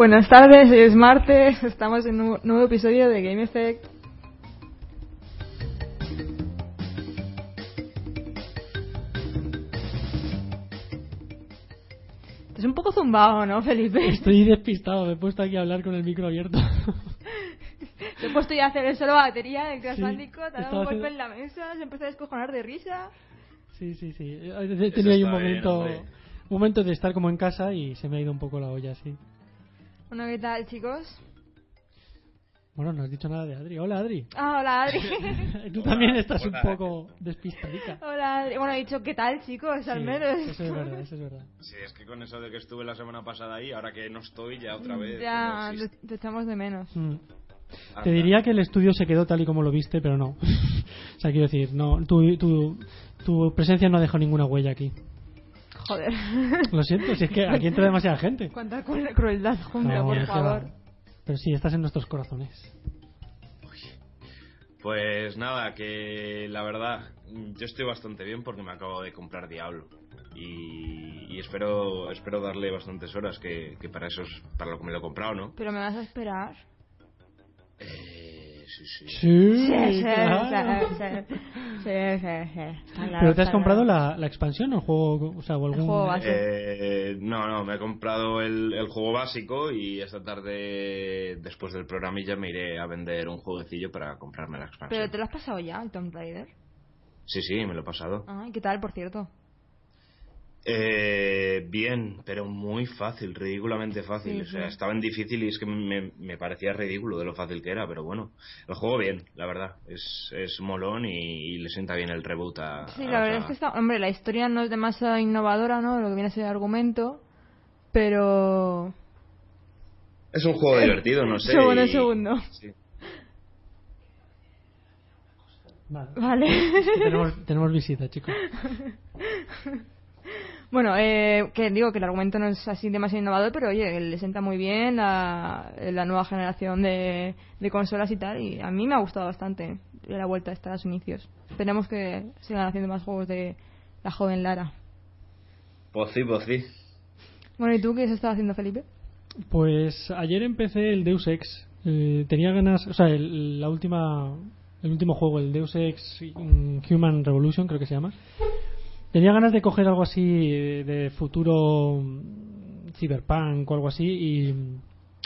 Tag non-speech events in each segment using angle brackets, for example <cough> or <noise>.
Buenas tardes, es martes, estamos en un nuevo episodio de Game Effect. Es un poco zumbado, ¿no, Felipe? Estoy despistado, me he puesto aquí a hablar con el micro abierto. Te he puesto ya a hacer el solo batería de Crash Sí, te ha dado un golpe haciendo- en la mesa, se empezó a descojonar de risa. Sí, sí, sí. He tenido ahí un bien, momento, un momento de estar como en casa y se me ha ido un poco la olla, sí. Bueno, ¿qué tal, chicos? Bueno, no has dicho nada de Adri. Hola, Adri. Ah, hola, Adri. <laughs> Tú también estás hola. un poco despistadica. hola, Adri. Bueno, he dicho, ¿qué tal, chicos? Al Sí, menos. Eso es verdad, eso es verdad. Sí, es que con eso de que estuve la semana pasada ahí, ahora que no estoy ya otra vez. Ya, no te, echamos de menos. Mm. Anda. Te diría que el estudio se quedó tal y como lo viste, pero no. <laughs> o sea, quiero decir, no, tu, tu, tu presencia no ha dejado ninguna huella aquí. Joder. <laughs> Lo siento, si es que aquí entra demasiada gente. Cuánta cru- crueldad junta, No, por favor. va. Pero sí, estás en nuestros corazones. Pues nada, que la verdad, yo estoy bastante bien porque me acabo de comprar Diablo. Y, y espero espero darle bastantes horas, que, que para eso es para lo que me lo he comprado, ¿no? Pero me vas a esperar. Eh, sí, sí. Sí, Sí, sí, claro. sí, sí, sí, sí, sí. Está claro, ¿Pero te has comprado la, la expansión o el juego, o sea, o algún... juego base. Eh, no, no, me he comprado el, el juego básico y esta tarde, después del programilla, me iré a vender un jueguecillo para comprarme la expansión. Pero te lo has pasado ya, el Tomb Raider. Sí, sí, me lo he pasado. Ah, ¿y qué tal, por cierto? Eh, bien, pero muy fácil, ridículamente fácil. Sí, o sea, sí. estaba en difícil y es que me, me parecía ridículo de lo fácil que era, pero bueno. El juego bien, la verdad. Es, es molón y, y le sienta bien el reboot a. Sí, a la la verdad es que está... Hombre, la historia no es demasiado innovadora, ¿no? Lo que viene a ser el argumento. Pero... Es un juego divertido, no <laughs> sé. Segundo, y- segundo. Sí. Vale. Vale. tenemos, tenemos visita, chicos. <laughs> Bueno, eh, que digo que el argumento no es así demasiado innovador, pero oye, le sienta muy bien la, la nueva generación de, de consolas y tal, y a mí me ha gustado bastante la vuelta a los inicios. Esperemos que sigan haciendo más juegos de la joven Lara. Pues sí, pues sí. Bueno, ¿y tú qué has estado haciendo, Felipe? Pues ayer empecé el Deus Ex. Eh, tenía ganas, o sea, el, la última, el último juego, el Deus Ex mm, Human Revolution, creo que se llama. Tenía ganas de coger algo así eh, de futuro mm, cyberpunk o algo así y,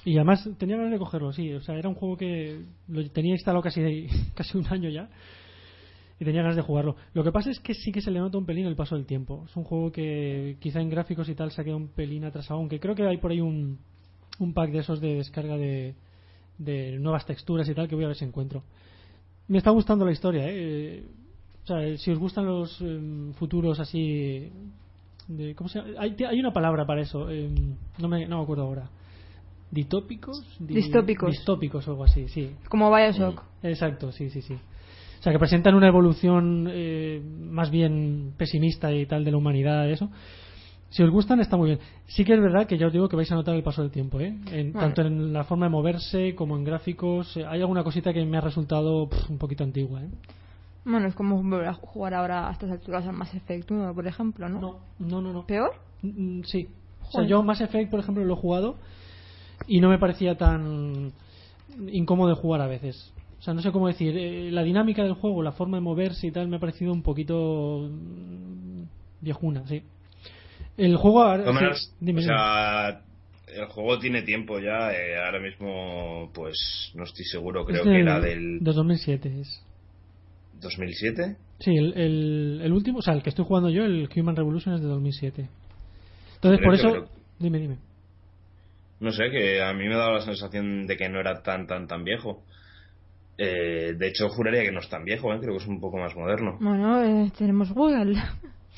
y además tenía ganas de cogerlo, sí. O sea, era un juego que lo tenía instalado casi, <laughs> casi un año ya y tenía ganas de jugarlo. Lo que pasa es que sí que se le nota un pelín el paso del tiempo. Es un juego que quizá en gráficos y tal se ha quedado un pelín atrasado, aunque creo que hay por ahí un, un pack de esos de descarga de, de nuevas texturas y tal que voy a ver si encuentro. Me está gustando la historia, ¿eh? O sea, si os gustan los em, futuros así... De, ¿Cómo se llama? Hay, hay una palabra para eso, em, no, me, no me acuerdo ahora. ¿Ditópicos? Di- Distópicos. Distópicos o algo así, sí. Como Bioshock. Exacto, sí, sí, sí. O sea, que presentan una evolución eh, más bien pesimista y tal de la humanidad, eso. Si os gustan, está muy bien. Sí que es verdad que ya os digo que vais a notar el paso del tiempo, ¿eh? En- Bueno. Tanto en la forma de moverse como en gráficos. Eh, Hay alguna cosita que me ha resultado pff, un poquito antigua, ¿eh? Bueno, es como volver a jugar ahora a estas alturas al Mass Effect 1, por ejemplo, ¿no? No, no, no. no. ¿Peor? Mm, mm, sí. O sea, yo Mass Effect, por ejemplo, lo he jugado y no me parecía tan incómodo de jugar a veces. O sea, no sé cómo decir, eh, la dinámica del juego, la forma de moverse y tal, me ha parecido un poquito mm, viejuna, sí. El juego ahora... Sí, dime, o dime. sea, el juego tiene tiempo ya. eh, ahora mismo, pues no estoy seguro. Creo Es que del- era del de 2007 es. 2007. Sí, el, el, el último, o sea, el que estoy jugando yo, el Human Revolution es de 2007. Entonces, Creo por eso... creo- Dime, dime. No sé, que a mí me daba la sensación de que no era tan, tan, tan viejo. Eh, de hecho, juraría que no es tan viejo, ¿eh? creo que es un poco más moderno. Bueno, eh, tenemos Google.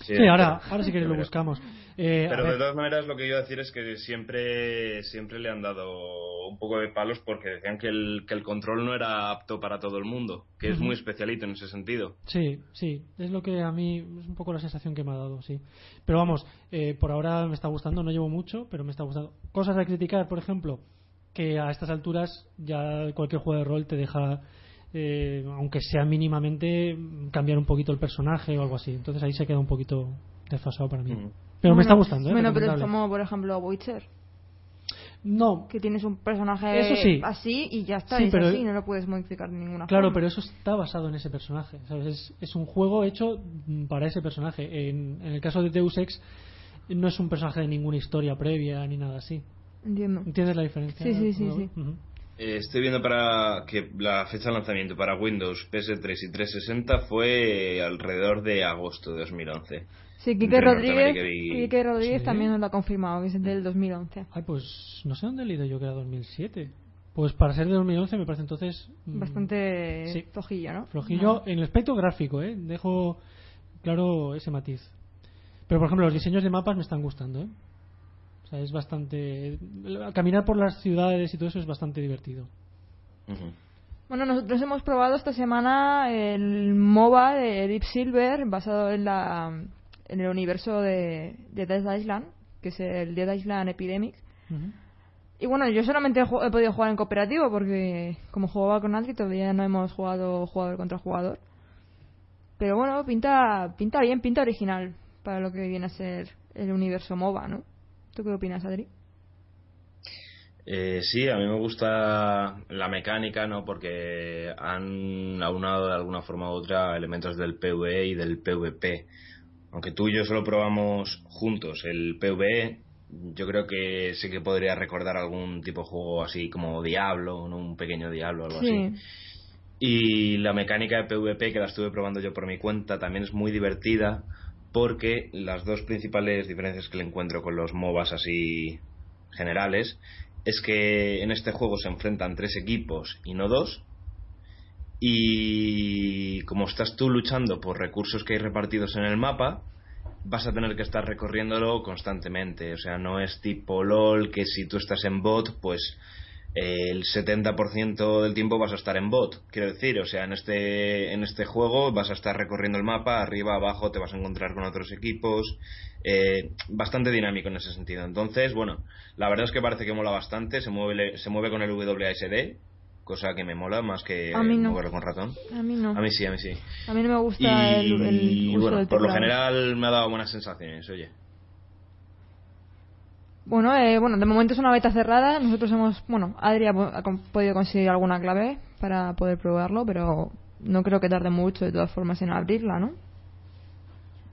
Sí, ahora, <laughs> ahora sí que lo pero- buscamos. Eh, Pero de todas maneras lo que iba a decir es que siempre siempre le han dado un poco de palos porque decían que el, que el control no era apto para todo el mundo, que es muy especialito en ese sentido. Sí, sí, es lo que a mí es un poco la sensación que me ha dado, sí. Pero vamos, eh, por ahora me está gustando, no llevo mucho, pero me está gustando. Cosas a criticar, por ejemplo, que a estas alturas ya cualquier juego de rol te deja, eh, aunque sea mínimamente, cambiar un poquito el personaje o algo así. Entonces ahí se queda un poquito desfasado para mí. Pero me está gustando, ¿eh? Bueno, pero es como, por ejemplo, Witcher. No, que tienes un personaje Eso sí. así y ya está, Sí, es pero- así, no lo puedes modificar de ninguna claro, forma. pero eso está basado en ese personaje. ¿sabes? Es, es un juego hecho mm, para ese personaje. En, en el caso de Deus Ex, no es un personaje de ninguna historia previa ni nada así. Entiendo. ¿Entiendes la diferencia? Sí, sí, sí, ¿No? sí. Eh, estoy viendo para que la fecha de lanzamiento para Windows, PS3 y 360 fue alrededor de agosto de 2011. Sí, Quique Rodríguez, Quique Rodríguez Sí. también nos lo ha confirmado, que es del 2011. Ay, pues no sé dónde he leído yo que era 2007. Pues para ser de 2011 me parece entonces mm, Bastante sí. flojillo, ¿no? flojillo en el aspecto gráfico, ¿eh? Dejo claro ese matiz. Pero por ejemplo, los diseños de mapas me están gustando, ¿eh? O sea, es bastante. Caminar por las ciudades y todo eso es bastante divertido. Bueno, nosotros hemos probado esta semana el MOBA de Deep Silver basado en la en el universo de, de Dead Island, que es el Dead Island Epidemic. Y bueno, yo solamente he, podido jugar en cooperativo porque como jugaba con Adri todavía no hemos jugado jugador contra jugador. Pero bueno, pinta pinta bien, pinta original para lo que viene a ser el universo MOBA, ¿no? ¿Tú qué opinas, Adri? Eh, sí, a mí me gusta la mecánica, ¿no? Porque han aunado de alguna forma u otra elementos del PvE y del PvP. Aunque tú y yo solo probamos juntos el PvE, yo creo que sí que podría recordar algún tipo de juego así como Diablo, ¿no? Un pequeño Diablo o algo así. Y la mecánica de PvP que la estuve probando yo por mi cuenta también es muy divertida porque las dos principales diferencias que le encuentro con los MOBAs así generales es que en este juego se enfrentan tres equipos y no dos. Y como estás tú luchando por recursos que hay repartidos en el mapa, vas a tener que estar recorriéndolo constantemente. O sea, no es tipo LOL que si tú estás en bot, pues eh, el 70% del tiempo vas a estar en bot. Quiero decir, o sea, en este, en este juego vas a estar recorriendo el mapa, arriba, abajo, te vas a encontrar con otros equipos. eh, bastante dinámico en ese sentido. Entonces, bueno, la verdad es que parece que mola bastante. Se mueve, se mueve con el WASD, cosa que me mola más que A mí no. moverlo con ratón. A mí no. A mí sí, a mí sí. A mí no me gusta Y, el, el uso bueno, del por lo general me ha dado buenas sensaciones, oye. Bueno, eh, bueno, de momento es una beta cerrada. Nosotros hemos, bueno, Adri ha, ha podido conseguir alguna clave para poder probarlo, pero no creo que tarde mucho de todas formas en abrirla, ¿no?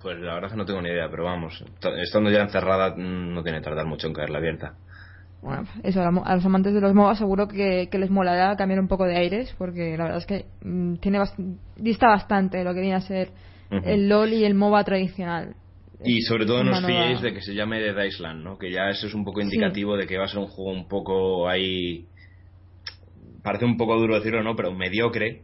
Pues la verdad es que no tengo ni idea, pero vamos, estando ya encerrada mm, no tiene que tardar mucho en caerla abierta. Bueno, eso a, los amantes de los MOBA seguro que, que les molará cambiar un poco de aires, porque la verdad es que mm, tiene bast- dista bastante de lo que viene a ser el LOL y el MOBA tradicional. Y sobre todo no os fiéis de que se llame Dead Island, ¿no? Que ya eso es un poco indicativo de que va a ser un juego un poco ahí... Parece un poco duro decirlo, ¿no? Pero mediocre.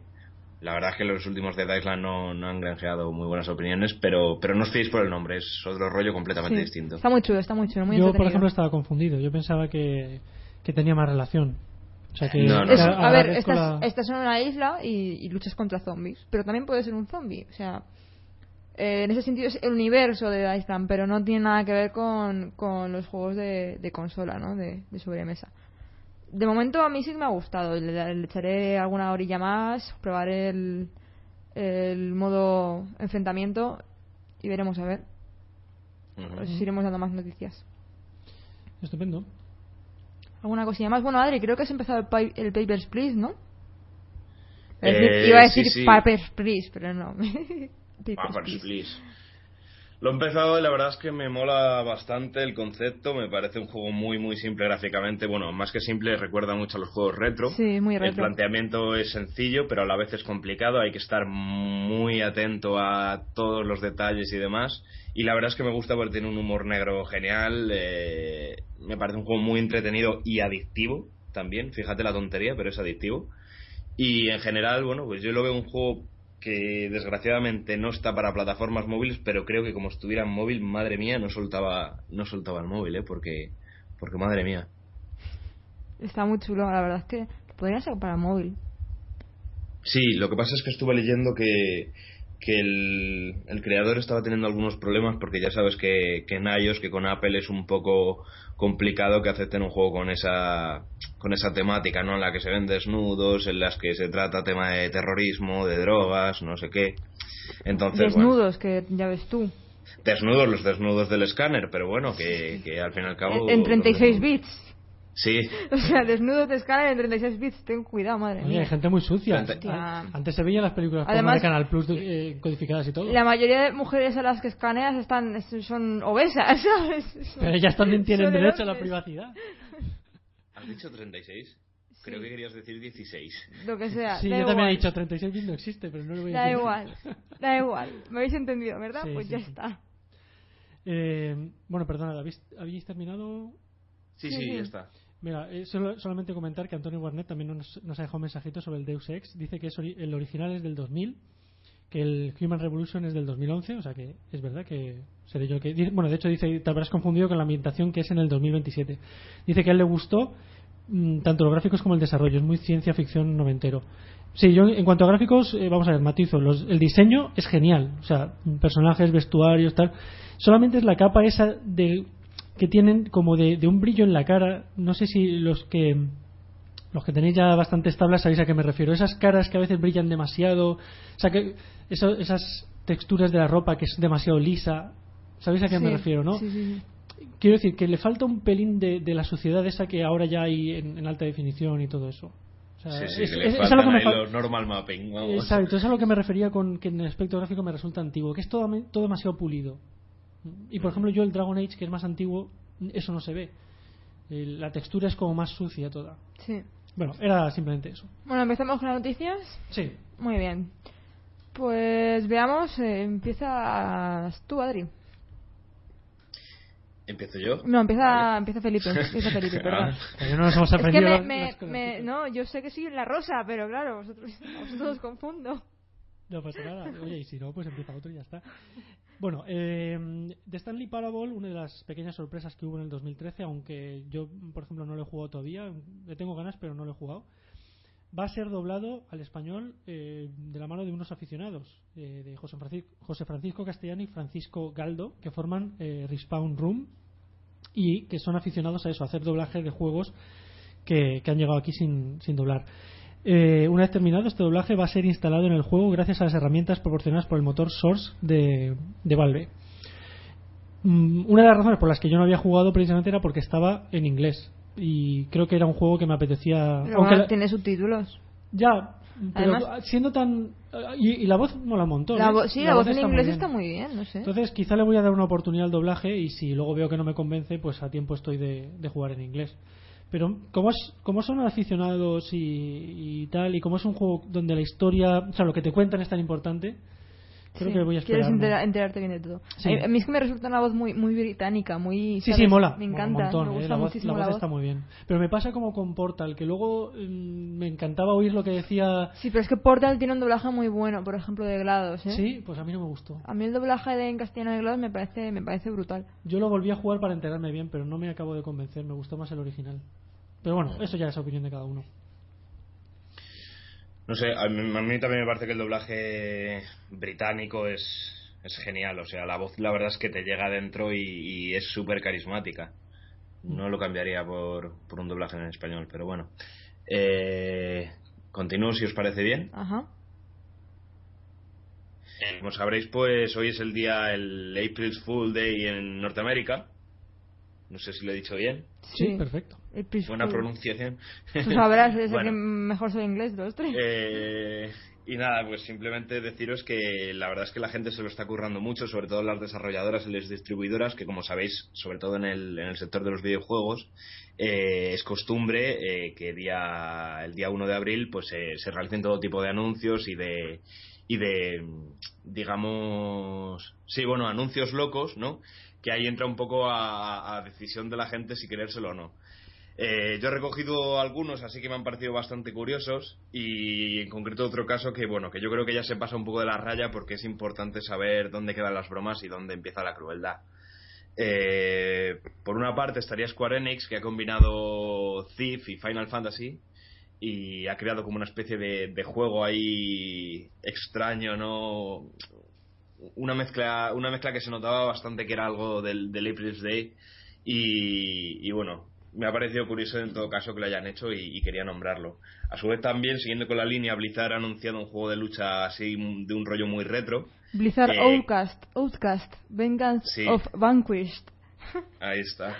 La verdad es que los últimos Dead Island no, no han granjeado muy buenas opiniones, pero, pero no os fiéis por el nombre, es otro rollo completamente Sí. distinto. Está muy chulo, está muy chulo, muy Yo, por ejemplo, estaba confundido. Yo pensaba que, que tenía más relación. O sea que, No, no, Es- a ver, estás, la- estás en una isla y, y luchas contra zombies, pero también puedes ser un zombie. O sea, eh, en ese sentido es el universo de Island, pero no tiene nada que ver con, con los juegos de, de consola, ¿no? De, de sobremesa. De momento a mí sí me ha gustado. Le, le echaré alguna orilla más, probaré el, el modo enfrentamiento y veremos a ver. Ujú. Os iremos dando más noticias. Estupendo. ¿Alguna cosilla más? Bueno, Adri, creo que has empezado el, pi- el Papers, Please, ¿no? Eh, Iba a decir sí. Papers, Please, pero no. <laughs> Papers, Papers, Please. please. Lo he empezado y la verdad es que me mola bastante el concepto, me parece un juego muy muy simple gráficamente, bueno, más que simple recuerda mucho a los juegos retro. Sí, muy El retro. planteamiento es sencillo, pero a la vez es complicado, hay que estar muy atento a todos los detalles y demás. Y la verdad es que me gusta porque tiene un humor negro genial, eh, me parece un juego muy entretenido y adictivo también, fíjate la tontería, pero es adictivo. Y en general, bueno, pues yo lo veo un juego que desgraciadamente no está para plataformas móviles, pero creo que como estuviera en móvil, madre mía, no soltaba, no soltaba el móvil, ¿eh? Porque, porque madre mía. Está muy chulo, la verdad es que podría ser para móvil. Sí, lo que pasa es que estuve leyendo que, que el, el creador estaba teniendo algunos problemas porque ya sabes que, que en iOS, que con Apple es un poco complicado que acepten un juego con esa con esa temática, ¿no? En la que se ven desnudos, en las que se trata tema de terrorismo, de drogas, no sé qué. Entonces, bueno, Desnudos, que ya ves tú. desnudos, los desnudos del escáner, pero bueno, que, que al fin y al cabo... En 36 bits. Sí. <laughs> O sea, desnudos de escala en 36 bits, ten cuidado, madre Oye, mía. hay gente muy sucia. Hostia. Antes se veían las películas Además- de Canal Plus eh, codificadas y todo. La mayoría de mujeres a las que escaneas están son obesas, <laughs> ¿sabes? Pero ellas también tienen derecho a la privacidad. ¿Has dicho 36? Creo que querías decir 16. Lo que sea. Sí, da yo también he igual. dicho 36 bits no existe, pero no lo voy a Da decir. igual, <laughs> da igual. ¿Me habéis entendido, verdad? Sí, pues sí, ya sí. está. Eh, bueno, perdona, ¿habéis, habéis terminado? Sí, Sí, sí, sí. ya está. Mira, eh, solo- solamente comentar que Antonio Warnet también nos, nos ha dejado un mensajito sobre el Deus Ex. Dice que es ori- el original es del 2000, que el Human Revolution es del 2011, o sea que es verdad que seré yo que... Bueno, de hecho dice, te habrás confundido con la ambientación que es en el 2027. Dice que a él le gustó mm, tanto los gráficos como el desarrollo, es muy ciencia ficción noventero. Sí, yo en cuanto a gráficos, eh, vamos a ver, matizo, los- el diseño es genial, o sea, personajes, vestuarios, tal. Solamente es la capa esa de que tienen como de, de un brillo en la cara. No sé si los que los que tenéis ya bastantes tablas sabéis a qué me refiero. Esas caras que a veces brillan demasiado, o sea que eso- esas texturas de la ropa que es demasiado lisa. ¿Sabéis a qué me refiero, no? Sí, sí, sí. Quiero decir que le falta un pelín de, de la suciedad esa que ahora ya hay en, en alta definición y todo eso. O sea, Sí, sí, es- que me los normal mapping. Vamos. Exacto, es a lo que me refería con que en el aspecto gráfico me resulta antiguo, que es todo, todo demasiado pulido. Y por ejemplo, yo el Dragon Age, que es más antiguo, eso no se ve. La textura es como más sucia toda. Sí. Bueno, era simplemente eso. Bueno, empezamos con las noticias. Sí. Muy bien. Pues veamos, eh, empiezas tú, Adri. ¿Empiezo yo? No, empieza, Vale. empieza Felipe. <laughs> Empieza Felipe, <laughs> perdón. Pero no nos hemos Es que aprendido me, me- me- no, yo sé que soy la rosa, pero claro, vosotros, vosotros os confundo. No pasa nada. Oye, y si no, pues empieza otro y ya está. Bueno, eh, de Stanley Parable, una de las pequeñas sorpresas que hubo en el 2013, aunque yo, por ejemplo, no lo he jugado todavía, le tengo ganas, pero no lo he jugado, va a ser doblado al español eh, de la mano de unos aficionados, eh, de José Francisco, José Francisco Castellano y Francisco Galdo, que forman eh, Respawn Room y que son aficionados a eso, a hacer doblaje de juegos que, que han llegado aquí sin, sin doblar. Eh, una vez terminado, este doblaje va a ser instalado en el juego gracias a las herramientas proporcionadas por el motor Source de, de Valve. Mm, Una de las razones por las que yo no había jugado precisamente era porque estaba en inglés y creo que era un juego que me apetecía. Pero aunque bueno, la- tiene subtítulos. ya, pero Además- siendo tan. Y, y la voz mola un montón. La ¿eh? vo- sí, la, voz en muy inglés está muy bien, no sé. Entonces, quizá le voy a dar una oportunidad al doblaje y si luego veo que no me convence, pues a tiempo estoy de, de jugar en inglés. Pero como, es, como son aficionados y, y tal, y como es un juego donde la historia, o sea, lo que te cuentan es tan importante, creo Sí, que voy a Quieres esperar. entera- enterarte bien de todo. Sí. A, mí es que me resulta una voz muy muy británica, muy. Sí, ¿sabes? sí, mola. Me encanta, montón, me ¿eh? gusta la voz, la la voz voz. está muy bien. Pero me pasa como con Portal, que luego mm, me encantaba oír lo que decía. Sí, pero es que Portal tiene un doblaje muy bueno, por ejemplo, de GLaDOS, ¿eh? Sí, pues a mí no me gustó. A mí el doblaje de en castellano de GLaDOS me parece, me parece brutal. Yo lo volví a jugar para enterarme bien, pero no me acabo de convencer. Me gustó más el original. Pero bueno, eso ya es opinión de cada uno. No sé, a mí, a mí también me parece que el doblaje británico es, es genial. O sea, la voz la verdad es que te llega adentro y, y es súper carismática. No lo cambiaría por, por un doblaje en español, pero bueno. Eh, continúo si os parece bien. Ajá. Eh, Como sabréis, pues hoy es el día, el April's Fool Day en Norteamérica. No sé si lo he dicho bien. Sí, perfecto. Buena pronunciación. Tú sabrás, es el <laughs> que mejor soy inglés de los tres. Eh, y nada, pues simplemente deciros que la verdad es que la gente se lo está currando mucho, sobre todo las desarrolladoras y las distribuidoras, que como sabéis, sobre todo en el, en el sector de los videojuegos, eh, es costumbre eh, que día, el día 1 de abril pues eh, se realicen todo tipo de anuncios y de, y de, digamos, sí, bueno, anuncios locos, ¿no? Que ahí entra un poco a, decisión de la gente si querérselo o no. Eh, yo he recogido algunos, así que me han parecido bastante curiosos y en concreto otro caso que bueno, que yo creo que ya se pasa un poco de la raya porque es importante saber dónde quedan las bromas y dónde empieza la crueldad. Eh, por una parte estaría Square Enix que ha combinado Thief y Final Fantasy y ha creado como una especie de, de juego ahí extraño, ¿no? Una mezcla, una mezcla que se notaba bastante que era algo del, del April's Day y, y bueno, me ha parecido curioso en todo caso que lo hayan hecho y, y quería nombrarlo. A su vez también, siguiendo con la línea, Blizzard ha anunciado un juego de lucha así de un rollo muy retro. Blizzard eh, Outcast, Outcast, Vengeance sí. of Vanquished. <laughs> Ahí está.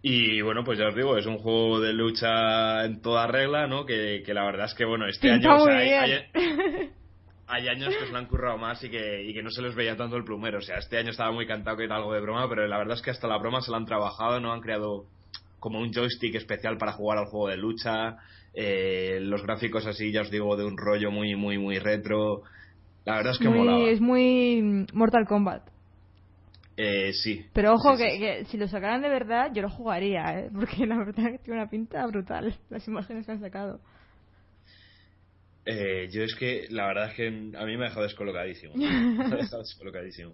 Y bueno, pues ya os digo, es un juego de lucha en toda regla, ¿no? Que, que la verdad es que, bueno, este Pinta año... o sea, muy hay- bien. hay- <laughs> hay años que se lo han currado más y que, y que no se les veía tanto el plumero. O sea, este año estaba muy cantado que era algo de broma, pero la verdad es que hasta la broma se lo han trabajado, no han creado como un joystick especial para jugar al juego de lucha. eh, los gráficos así, ya os digo, de un rollo muy, muy, muy retro. La verdad es que Muy- molaba. es muy Mortal Kombat. Eh, sí. Pero ojo, Sí, que, sí. que si lo sacaran de verdad, yo lo jugaría, ¿eh? <laughs> Porque la verdad es que tiene una pinta brutal las imágenes que han sacado. Eh, yo es que la verdad es que a mí me ha dejado descolocadísimo. <laughs> Me ha dejado descolocadísimo.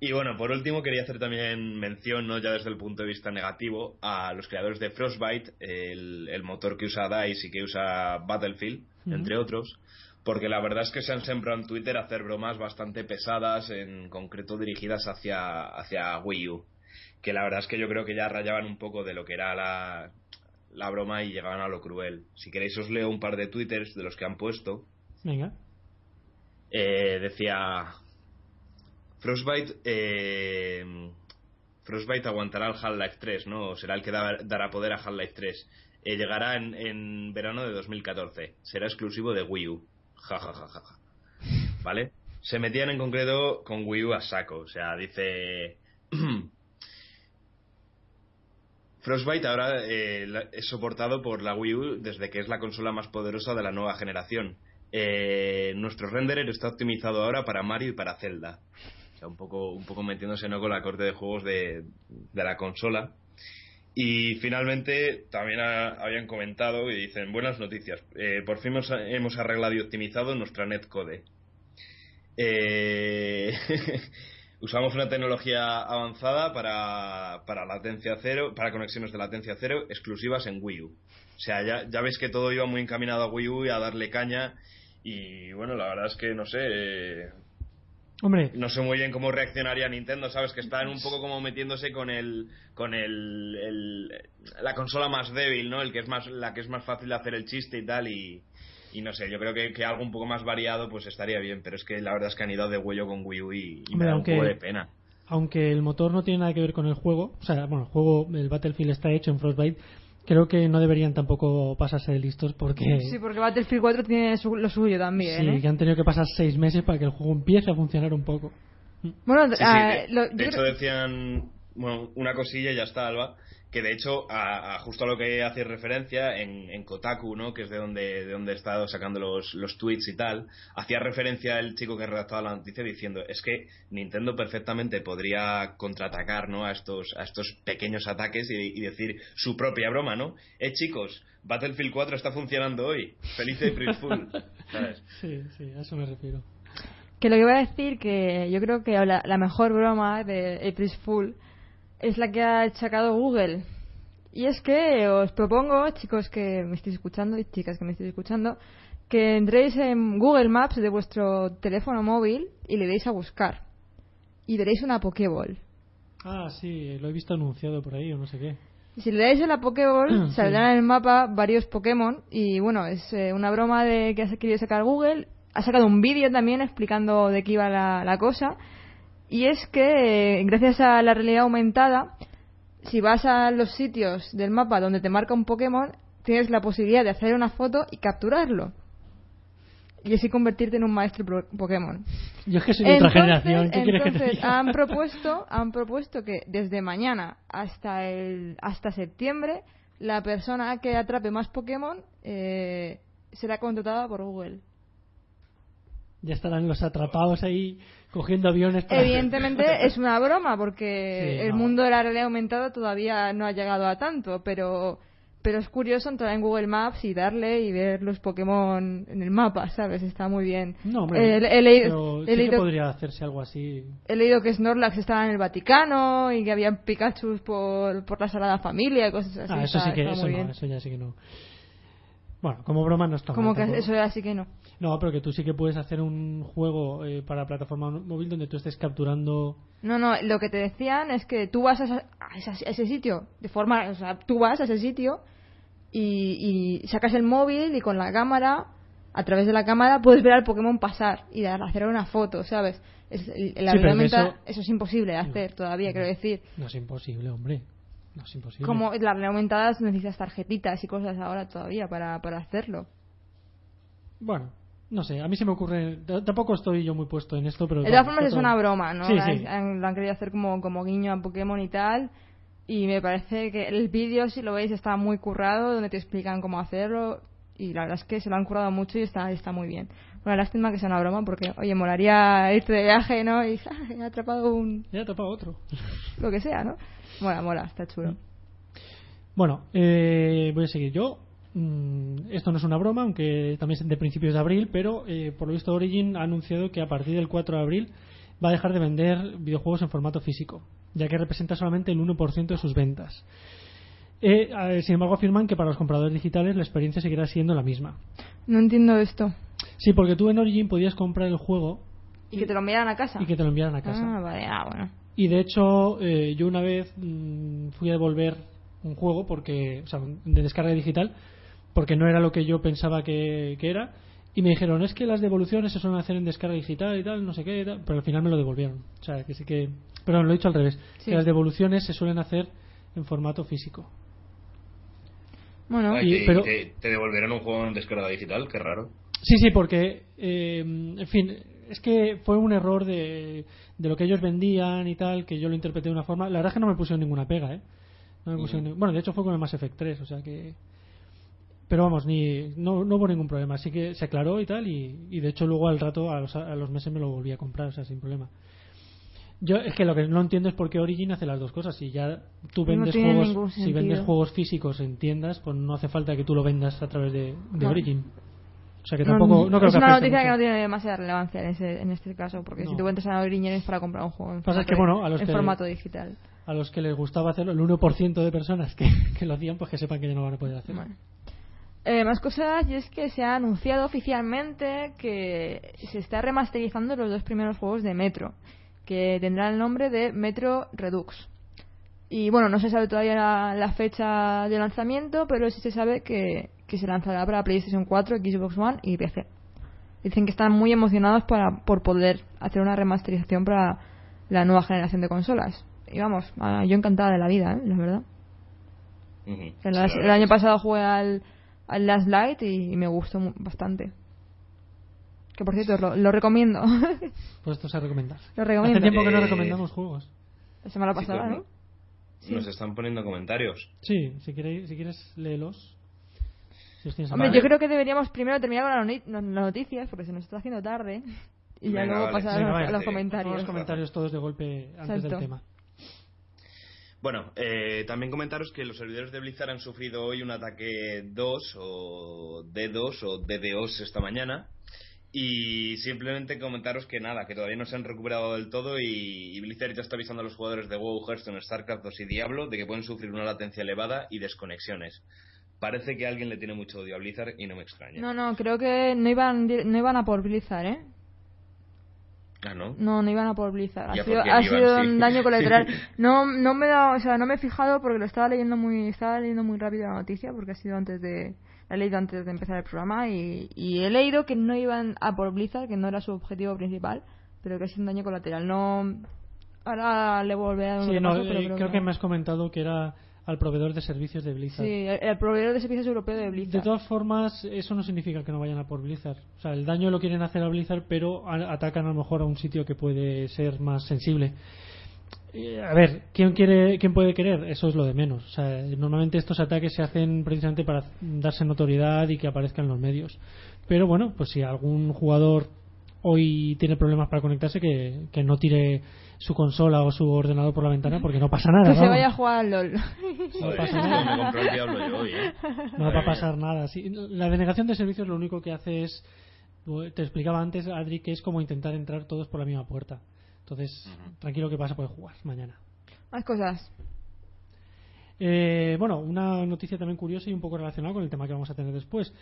Y bueno, por último quería hacer también mención, no ya desde el punto de vista negativo, a los creadores de Frostbite, el, el motor que usa DICE y que usa Battlefield, entre otros, porque la verdad es que se han sembrado en Twitter a hacer bromas bastante pesadas, en concreto dirigidas hacia, hacia Wii U. Que la verdad es que yo creo que ya rayaban un poco de lo que era la, la broma y llegaban a lo cruel. Si queréis os leo un par de twitters de los que han puesto. Venga. Eh, decía Frostbite eh, Frostbite aguantará el Half-Life 3 no será el que da- dará poder a Half-Life 3 Eh, llegará en, en verano de 2014 será exclusivo de Wii U ja ja ja, ja. <laughs> vale se metían en concreto con Wii U a saco o sea dice <clears throat> Frostbite ahora eh, es soportado por la Wii U desde que es la consola más poderosa de la nueva generación. Eh, nuestro renderer está optimizado ahora para Mario y para Zelda. O sea, un poco, un poco metiéndose ¿no? con la corte de juegos de, la consola. Y finalmente también ha- habían comentado y dicen buenas noticias. Eh, por fin hemos, hemos arreglado y optimizado nuestra netcode. Eh, <laughs> <laughs> usamos una tecnología avanzada para, para latencia cero, para conexiones de latencia cero exclusivas en Wii U. O sea, ya, ya veis que todo iba muy encaminado a Wii U y a darle caña. Y bueno, la verdad es que no sé. eh, Hombre, no sé muy bien cómo reaccionaría Nintendo, sabes que están un poco como metiéndose con el con el, el- la consola más débil, ¿no? El que es más la que es más fácil de hacer el chiste y tal y, y no sé, yo creo que, que algo un poco más variado pues estaría bien, pero es que la verdad es que han ido de huello con Wii U y, y me da un aunque- poco de pena. aunque el motor no tiene nada que ver con el juego, o sea, bueno, el juego, el Battlefield está hecho en Frostbite, creo que no deberían tampoco pasarse de listos porque Sí, porque Battlefield 4 tiene su- lo suyo también, sí, ¿eh? que han tenido que pasar seis meses para que el juego empiece a funcionar un poco. Bueno, Sí, sí, ah, de, lo- de hecho creo- decían bueno, una cosilla y ya está, Alba, que de hecho, a, a justo a lo que hace referencia en, en Kotaku, ¿no? que es de donde, de donde he estado sacando los, los tweets y tal, hacía referencia el chico que redactaba la noticia diciendo, es que Nintendo perfectamente podría contraatacar ¿no? a, estos, a estos pequeños ataques y, y decir su propia broma, ¿no? Eh, chicos, Battlefield 4 está funcionando hoy, feliz April Fool, <laughs> ¿sabes? Sí, sí, a eso me refiero. Que lo que iba a decir que yo creo que la, la mejor broma de April Fool es la que ha sacado Google. Y es que os propongo, chicos que me estéis escuchando y chicas que me estéis escuchando, que entréis en Google Maps de vuestro teléfono móvil y le deis a buscar. Y veréis una Pokéball. Ah, sí, lo he visto anunciado por ahí o no sé qué. Y Si le dais a la Pokéball, <clears throat> Sí. saldrán en el mapa varios Pokémon. Y bueno, es eh, una broma de que ha querido sacar Google. Ha sacado un vídeo también explicando de qué iba la, la cosa. Y es que, eh, gracias a la realidad aumentada, si vas a los sitios del mapa donde te marca un Pokémon, tienes la posibilidad de hacer una foto y capturarlo. Y así convertirte en un maestro Pokémon. Yo es que soy de otra generación, ¿qué quieres que te entonces, diga? han <laughs> propuesto, han propuesto que desde mañana hasta el hasta septiembre la persona que atrape más Pokémon eh, será contratada por Google. Ya estarán los atrapados ahí cogiendo aviones para... Evidentemente <laughs> es una broma porque Sí, el no. mundo de la realidad aumentada todavía no ha llegado a tanto, pero pero es curioso entrar en Google Maps y darle y ver los Pokémon en el mapa, ¿sabes? Está muy bien. No, hombre, Eh, he leído- pero he sí que leído- podría hacerse algo así. He leído que Snorlax estaba en el Vaticano y que había Pikachu por, por la Sagrada Familia y cosas así. ah, eso está- sí que eso muy no, bien. eso ya sí que no. Bueno, como broma no está Como que tampoco. eso así que no. No, pero que tú sí que puedes hacer un juego eh, para plataforma móvil donde tú estés capturando... No, no, lo que te decían es que tú vas a, esa- a esa- a ese sitio, de forma, o sea, tú vas a ese sitio y, y sacas el móvil y con la cámara, a través de la cámara, puedes ver al Pokémon pasar y hacer una foto, ¿sabes? Es, el- la Sí, eso- es imposible de hacer todavía, quiero decir. No es imposible, hombre. No, es imposible. Como las realidad aumentada necesitas tarjetitas y cosas ahora todavía para, para hacerlo. Bueno, no sé, a mí se me ocurre. Tampoco estoy yo muy puesto en esto, pero. De todas formas es todo- una broma, ¿no? Sí, La- sí. han- Lo han querido hacer como, como guiño a Pokémon y tal. Y me parece que el vídeo, si lo veis, está muy currado, donde te explican cómo hacerlo. Y la verdad es que se lo han currado mucho y está, está muy bien. Bueno, lástima que sea una broma porque, oye, molaría irte de viaje, ¿no? Y <laughs> ¡ah! he atrapado un. He tapado otro. <laughs> lo que sea, ¿no? Mola, mola, está chulo. Bueno, eh, voy a seguir yo. Mm, esto no es una broma, aunque también es de principios de abril, pero eh, por lo visto Origin ha anunciado que a partir del 4 de abril va a dejar de vender videojuegos en formato físico, ya que representa solamente el 1% de sus ventas. Eh, eh, sin embargo, afirman que para los compradores digitales la experiencia seguirá siendo la misma. No entiendo esto. Sí, porque tú en Origin podías comprar el juego ¿Y que te lo enviaran a casa? y que te lo enviaran a casa. Ah, vale, ah, bueno. Y de hecho, eh, yo una vez mm, fui a devolver un juego porque, o sea, de descarga digital, porque no era lo que yo pensaba que, que era. Y me dijeron, es que las devoluciones se suelen hacer en descarga digital y tal, no sé qué, y tal", pero al final me lo devolvieron. O sea, que sí que. Perdón, lo he dicho al revés. Sí. Que las devoluciones se suelen hacer en formato físico. Bueno, Ay, Y- te, pero- te, te devolvieron un juego en descarga digital, qué raro. Sí, sí, porque, eh, en fin, es que fue un error de, de lo que ellos vendían y tal, que yo lo interpreté de una forma. La verdad es que no me pusieron ninguna pega, ¿eh? No me pusieron Ujú. ni- Bueno, de hecho fue con el Mass Effect 3, o sea que. Pero vamos, ni no, no hubo ningún problema. Así que se aclaró y tal, y, y de hecho luego al rato, a los, a los meses me lo volví a comprar, o sea, sin problema. Yo es que lo que no entiendo es por qué Origin hace las dos cosas. Si ya tú vendes juegos, si vendes juegos físicos en tiendas, pues no hace falta que tú lo vendas a través de, de No. Origin. O sea que tampoco, no, creo es que una noticia que no tiene demasiada relevancia en, ese, en este caso, porque No. si tú entras a Origin es para comprar un juego en, formato, que, bueno, a los en que- formato digital. a los que les gustaba hacerlo, el 1% de personas que, <laughs> que lo hacían, pues que sepan que ya no van a poder hacerlo. Bueno. Eh, más cosas, y es que se ha anunciado oficialmente que se está remasterizando los dos primeros juegos de Metro, que tendrán el nombre de Metro Redux. Y bueno, no se sabe todavía la, la fecha de lanzamiento, pero sí se sabe que, que se lanzará para PlayStation 4, Xbox One y PC. Dicen que están muy emocionados para, por poder hacer una remasterización para la nueva generación de consolas. Y vamos, yo encantada de la vida, ¿eh? la verdad. El, Sí, año pasado jugué al, al Last Light y, y me gustó bastante. Que por cierto, lo, lo recomiendo. <laughs> Pues esto se recomienda. lo Hace recomiendo. tiempo que no Eh, recomendamos juegos. La semana Sí, pasada, ¿no? Nos están poniendo comentarios. Sí, si quieres, si quieres léelos. Hombre, yo creo que deberíamos primero terminar con las noticias, porque se nos está haciendo tarde. Y ya luego pasar a, vaya. a los comentarios. los comentarios todos de golpe antes del tema. Bueno, eh, también comentaros que los servidores de Blizzard han sufrido hoy un ataque 2 o D2 o DDoS esta mañana. Y simplemente comentaros que nada, que todavía no se han recuperado del todo y, y Blizzard ya está avisando a los jugadores de WoW, Hearthstone, StarCraft 2 y Diablo de que pueden sufrir una latencia elevada y desconexiones. Parece que alguien le tiene mucho odio a Blizzard y no me extraña. No, no, creo que no iban, no iban a por Blizzard, ¿eh? Ah, ¿no? No, no iban a por Blizzard. Ha Ya, sido, ha iban, sido sí. un daño colateral. <laughs> No, no me he dado- o sea, no me he fijado porque lo estaba leyendo muy, estaba leyendo muy rápido la noticia porque ha sido antes de, la he leído antes de empezar el programa y, y he leído que no iban a por Blizzard, que no era su objetivo principal, pero que ha sido un daño colateral. No, ahora le volveré a dar un Sí, no, pero eh, creo, creo que que no. me has comentado que era al proveedor de servicios de Blizzard. Sí, el proveedor de servicios europeo de Blizzard. De todas formas, eso no significa que no vayan a por Blizzard. O sea, el daño lo quieren hacer a Blizzard, pero atacan a lo mejor a un sitio que puede ser más sensible. Eh, a ver, ¿quién, quiere, ¿quién puede querer? Eso es lo de menos. O sea, normalmente estos ataques se hacen precisamente para darse notoriedad y que aparezcan en los medios. Pero bueno, pues si algún jugador hoy tiene problemas para conectarse, que, que no tire su consola o su ordenador por la ventana porque no pasa nada. que se vaya a jugar al LOL. Joder, pasa nada. me compró el diablo yo hoy, ¿eh? No va a pasar nada. Sí, la denegación de servicios lo único que hace es, te explicaba antes, Adri, que es como intentar entrar todos por la misma puerta. Entonces, tranquilo que vas a poder jugar mañana. Más cosas. Eh, bueno, una noticia también curiosa y un poco relacionada con el tema que vamos a tener después.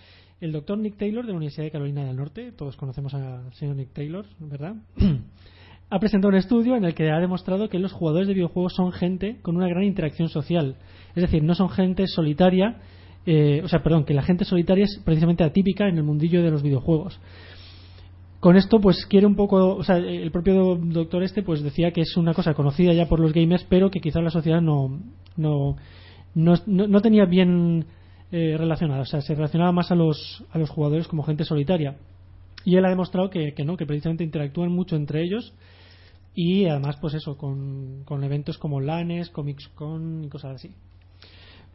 El doctor Nick Taylor de la Universidad de Carolina del Norte, todos conocemos al señor Nick Taylor, ¿verdad? <clears throat> ha presentado un estudio en el que ha demostrado que los jugadores de videojuegos son gente con una gran interacción social. Es decir, no son gente solitaria, eh, o sea, perdón, que la gente solitaria es precisamente atípica en el mundillo de los videojuegos. Con esto, pues quiere un poco, o sea, el propio doctor este, pues decía que es una cosa conocida ya por los gamers, pero que quizás la sociedad no, No, no, no, tenía bien eh, relacionada, o sea, se relacionaba más a los, a los jugadores como gente solitaria. Y él ha demostrado que, que no, que precisamente interactúan mucho entre ellos y además, pues eso, con, con eventos como LANES, Comics Con y cosas así.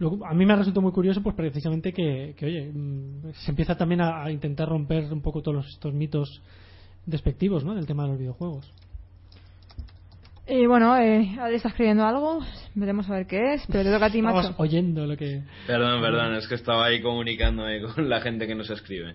Luego, a mí me ha resultado muy curioso, pues precisamente que, que oye, mm, se empieza también a, a intentar romper un poco todos estos mitos despectivos, ¿no? Del tema de los videojuegos. Y bueno, eh, está escribiendo algo, veremos a ver qué es, pero te toca a ti, Estabas macho. oyendo lo que. Perdón, perdón, es que estaba ahí comunicándome con la gente que nos escribe.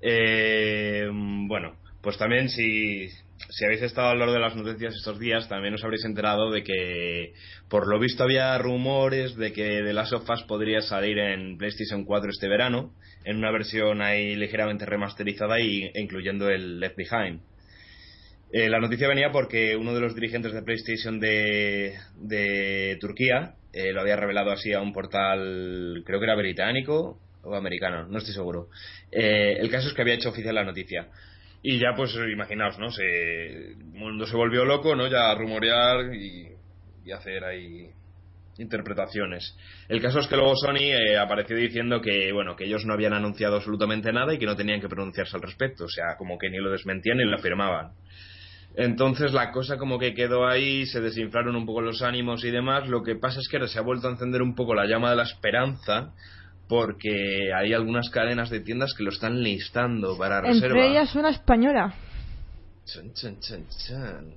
Eh, bueno, pues también si, si habéis estado a lo largo de las noticias estos días, también os habréis enterado de que, por lo visto, había rumores de que The Last of Us podría salir en PlayStation 4 este verano, en una versión ahí ligeramente remasterizada y incluyendo el Left Behind. Eh, la noticia venía porque uno de los dirigentes de PlayStation de, de Turquía eh, lo había revelado así a un portal, creo que era británico o americano, no estoy seguro. Eh, el caso es que había hecho oficial la noticia. Y ya, pues, imaginaos, ¿no? Se, el mundo se volvió loco, ¿no? Ya a rumorear y, hacer ahí interpretaciones. El caso es que luego Sony eh, apareció diciendo que, bueno, que ellos no habían anunciado absolutamente nada y que no tenían que pronunciarse al respecto. O sea, como que ni lo desmentían ni lo afirmaban. Entonces la cosa como que quedó ahí, se desinflaron un poco los ánimos y demás. Lo que pasa es que ahora se ha vuelto a encender un poco la llama de la esperanza porque hay algunas cadenas de tiendas que lo están listando para reserva. Entre ellas una española. Chan, chan, chan, chan.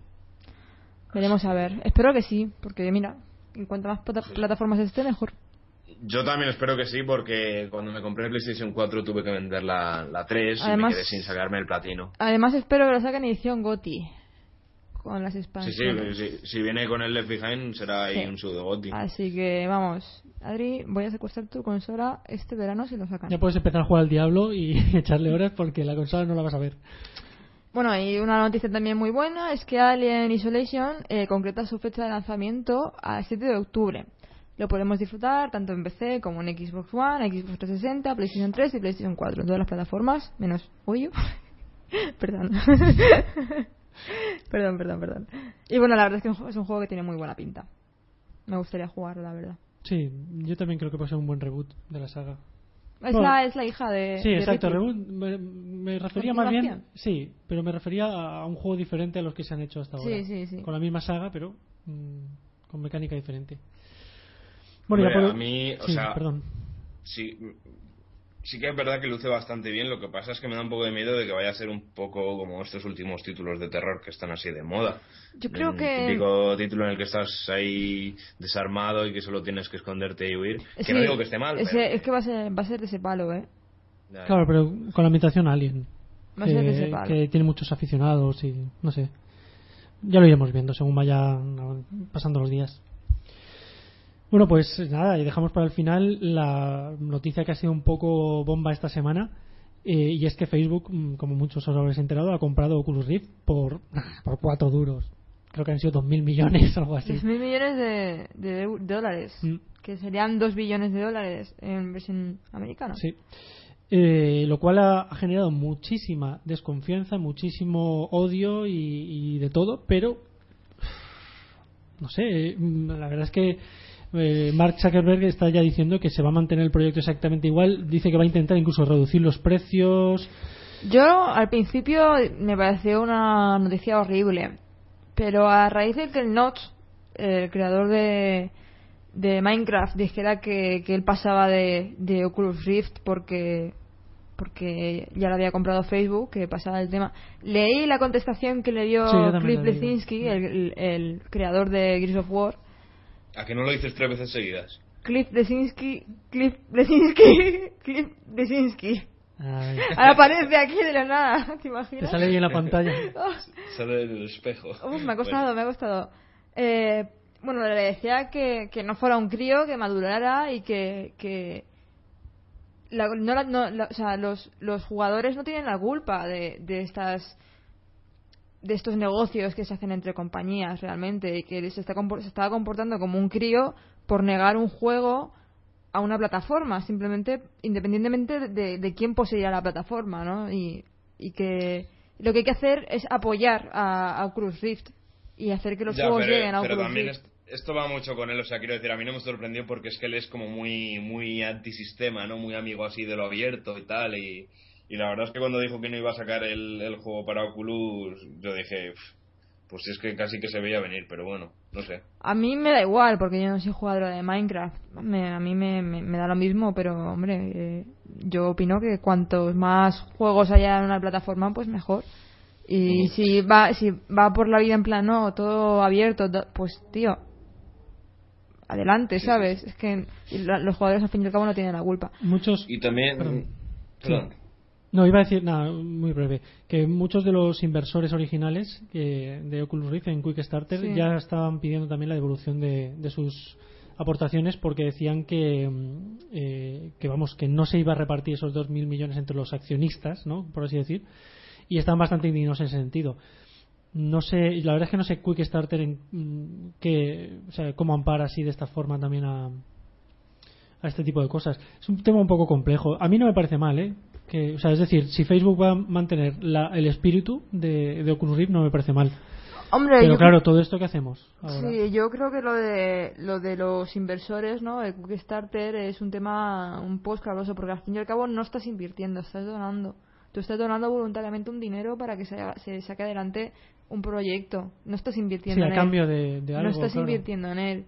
Veremos a ver. Espero que sí, porque mira, en cuanto más plata- plataformas esté, mejor. Yo también espero que sí, porque cuando me compré el PlayStation 4 tuve que vender la, la 3 y me quedé sin sacarme el platino. Además, espero que lo saquen edición GOTI. Con las expansiones. sí, sí, si viene con el Left Behind será ahí Sí. un pseudo goti. Así que vamos, Adri, voy a secuestrar tu consola este verano si lo sacan. Ya puedes empezar a jugar al diablo y <laughs> echarle horas porque la consola no la vas a ver. Bueno, y una noticia también muy buena es que Alien Isolation eh, concreta su fecha de lanzamiento al 7 de octubre. Lo podemos disfrutar tanto en PC como en Xbox One, Xbox 360, PlayStation 3 y PlayStation 4, en todas las plataformas, menos Wii U. <laughs> perdón. <laughs> <laughs> perdón, perdón, perdón. Y bueno, la verdad es que es un ju- es un juego que tiene muy buena pinta. Me gustaría jugarlo, la verdad. Sí, yo también creo que puede ser un buen reboot de la saga. Es, Bueno, la, es la hija de. Sí, de exacto. Ricky. Reboot, me, me refería más bien. Sí, pero me refería a un juego diferente a los que se han hecho hasta ahora. Sí, sí, sí. Con la misma saga, pero mm, con mecánica diferente. Bueno, Hombre, ya a mí, o sí, sea, perdón. sí, sí que es verdad que luce bastante bien, lo que pasa es que me da un poco de miedo de que vaya a ser un poco como estos últimos títulos de terror que están así de moda. Yo creo El que. típico título en el que estás ahí desarmado y que solo tienes que esconderte y huir. Que no digo que esté mal, pero- Es que va a, ser, va a ser de ese palo, ¿eh? Claro, pero con la ambientación Alien. Va a ser de ese palo. que tiene muchos aficionados y no sé. Ya lo iremos viendo según vaya pasando los días. Bueno, pues nada, y dejamos para el final la noticia que ha sido un poco bomba esta semana. eh, y es que Facebook, mm, como muchos os habréis enterado, ha comprado Oculus Rift por, <laughs> por cuatro duros. Creo que han sido dos mil millones o <laughs> algo así. 10.000 millones de, dólares. Mm. Que serían 2 billones de dólares en versión americana. Sí. Eh, lo cual ha, ha generado muchísima desconfianza, muchísimo odio y, y de todo, pero <sighs> no sé, mm, la verdad es que eh, Mark Zuckerberg está ya diciendo que se va a mantener el proyecto exactamente igual, dice que va a intentar incluso reducir los precios. Yo al principio me pareció una noticia horrible. Pero a raíz de que el Notch, el creador de, de Minecraft, dijera que, que él pasaba de, de Oculus Rift porque porque ya lo había comprado Facebook, que pasaba el tema. Leí la contestación que le dio Sí, Cliff el, el- el creador de Gears of War. ¿A que no lo dices tres veces seguidas? Cliff Lesinski, Cliff Lesinski, <laughs> Cliff Lesinski. Ay, Ahora aparece aquí de la nada, ¿te te imaginas? sale ahí en la <laughs> pantalla. Sale en el espejo. Uf, me ha costado, me ha costado. Eh, bueno, le decía que, que no fuera un crío, que madurara y que... que la- no, la- no, la- o sea, los, los jugadores no tienen la culpa de, de estas de estos negocios que se hacen entre compañías realmente y que se, está, se estaba comportando como un crío por negar un juego a una plataforma simplemente independientemente de, de- de quién poseía la plataforma ¿no? y, y que lo que hay que hacer es apoyar a, a Oculus Rift y hacer que los Ya, juegos pero, lleguen a pero Oculus también, Rift es- esto va mucho con él, o sea, quiero decir, a mí no me sorprendió porque es que él es como muy, muy antisistema, ¿no? Muy amigo así de lo abierto y tal, y, y la verdad es que cuando dijo que no iba a sacar el, el juego para Oculus, yo dije, pues es que casi que se veía venir, pero bueno, no sé. A mí me da igual, porque yo no soy jugadora de Minecraft. Me- a mí me, me- me da lo mismo, pero hombre, eh, yo opino que cuantos más juegos haya en una plataforma, pues mejor. Y si va si va por la vida en plan, no, todo abierto, to- pues tío, adelante, Sí, ¿sabes? Es que la- los jugadores al fin y al cabo no tienen la culpa. Muchos. Y también... Perdón. Perdón. No, iba a decir, nada, muy breve, que muchos de los inversores originales que- de Oculus Rift en Quickstarter Sí. ya estaban pidiendo también la devolución de, de sus aportaciones porque decían que, mm, eh, que vamos que no se iba a repartir esos 2.000 millones entre los accionistas, ¿no? por así decir, y estaban bastante indignados en ese sentido. No sé, la verdad es que no sé Quickstarter en mm, qué, o sea, cómo ampara así de esta forma también a, a este tipo de cosas. Es un tema un poco complejo. A mí no me parece mal, ¿eh? Que, o sea, es decir, si Facebook va a mantener la- el espíritu de, de Oculus Rift, no me parece mal. Hombre, Pero yo- claro, todo esto que hacemos ahora. Sí, yo creo que lo de lo de los inversores, ¿no? El Kickstarter es un tema un poco escabroso porque al fin y al cabo no estás invirtiendo, estás donando. Tú estás donando voluntariamente un dinero para que se, se saque adelante un proyecto. No estás invirtiendo Sí, a en cambio él. de, de algo. no estás claro. invirtiendo en él.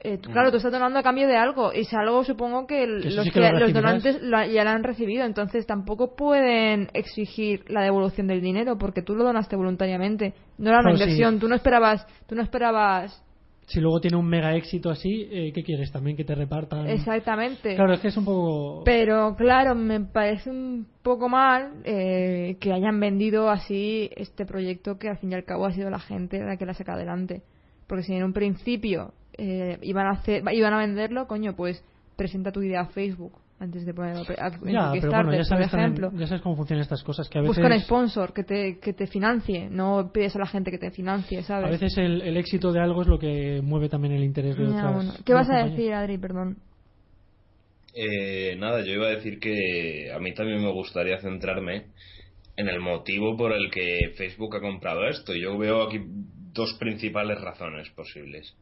Eh, tú- Mm. Claro, tú estás donando a cambio de algo. Y ese algo supongo que, el- Que eso los, sí que que- lo los donantes lo- ya lo han recibido. Entonces tampoco pueden exigir la devolución del dinero porque tú lo donaste voluntariamente. No era una Pues sí. inversión. Tú no esperabas, tú no esperabas Si luego tiene un mega éxito así, eh, ¿qué quieres? También que te repartan. Exactamente. Claro, es que es un poco. Pero claro, me parece un poco mal eh, que hayan vendido así este proyecto que al fin y al cabo ha sido la gente la que la saca adelante. Porque si en un principio eh, iban a hacer, iban a venderlo, coño, pues presenta tu idea a Facebook antes de ponerlo a- ya, pero bueno, ya por sabes, también- ejemplo. ya sabes cómo funcionan estas cosas. Que a veces, Busca un sponsor que te, que te financie, no pides a la gente que te financie, ¿sabes? a veces el, el éxito de algo es lo que mueve también el interés de Ya, otras. bueno. ¿Qué vas a compañías. decir, Adri? Perdón. Eh, nada, yo iba a decir que a mí también me gustaría centrarme en el motivo por el que Facebook ha comprado esto. Y yo veo aquí dos principales razones posibles.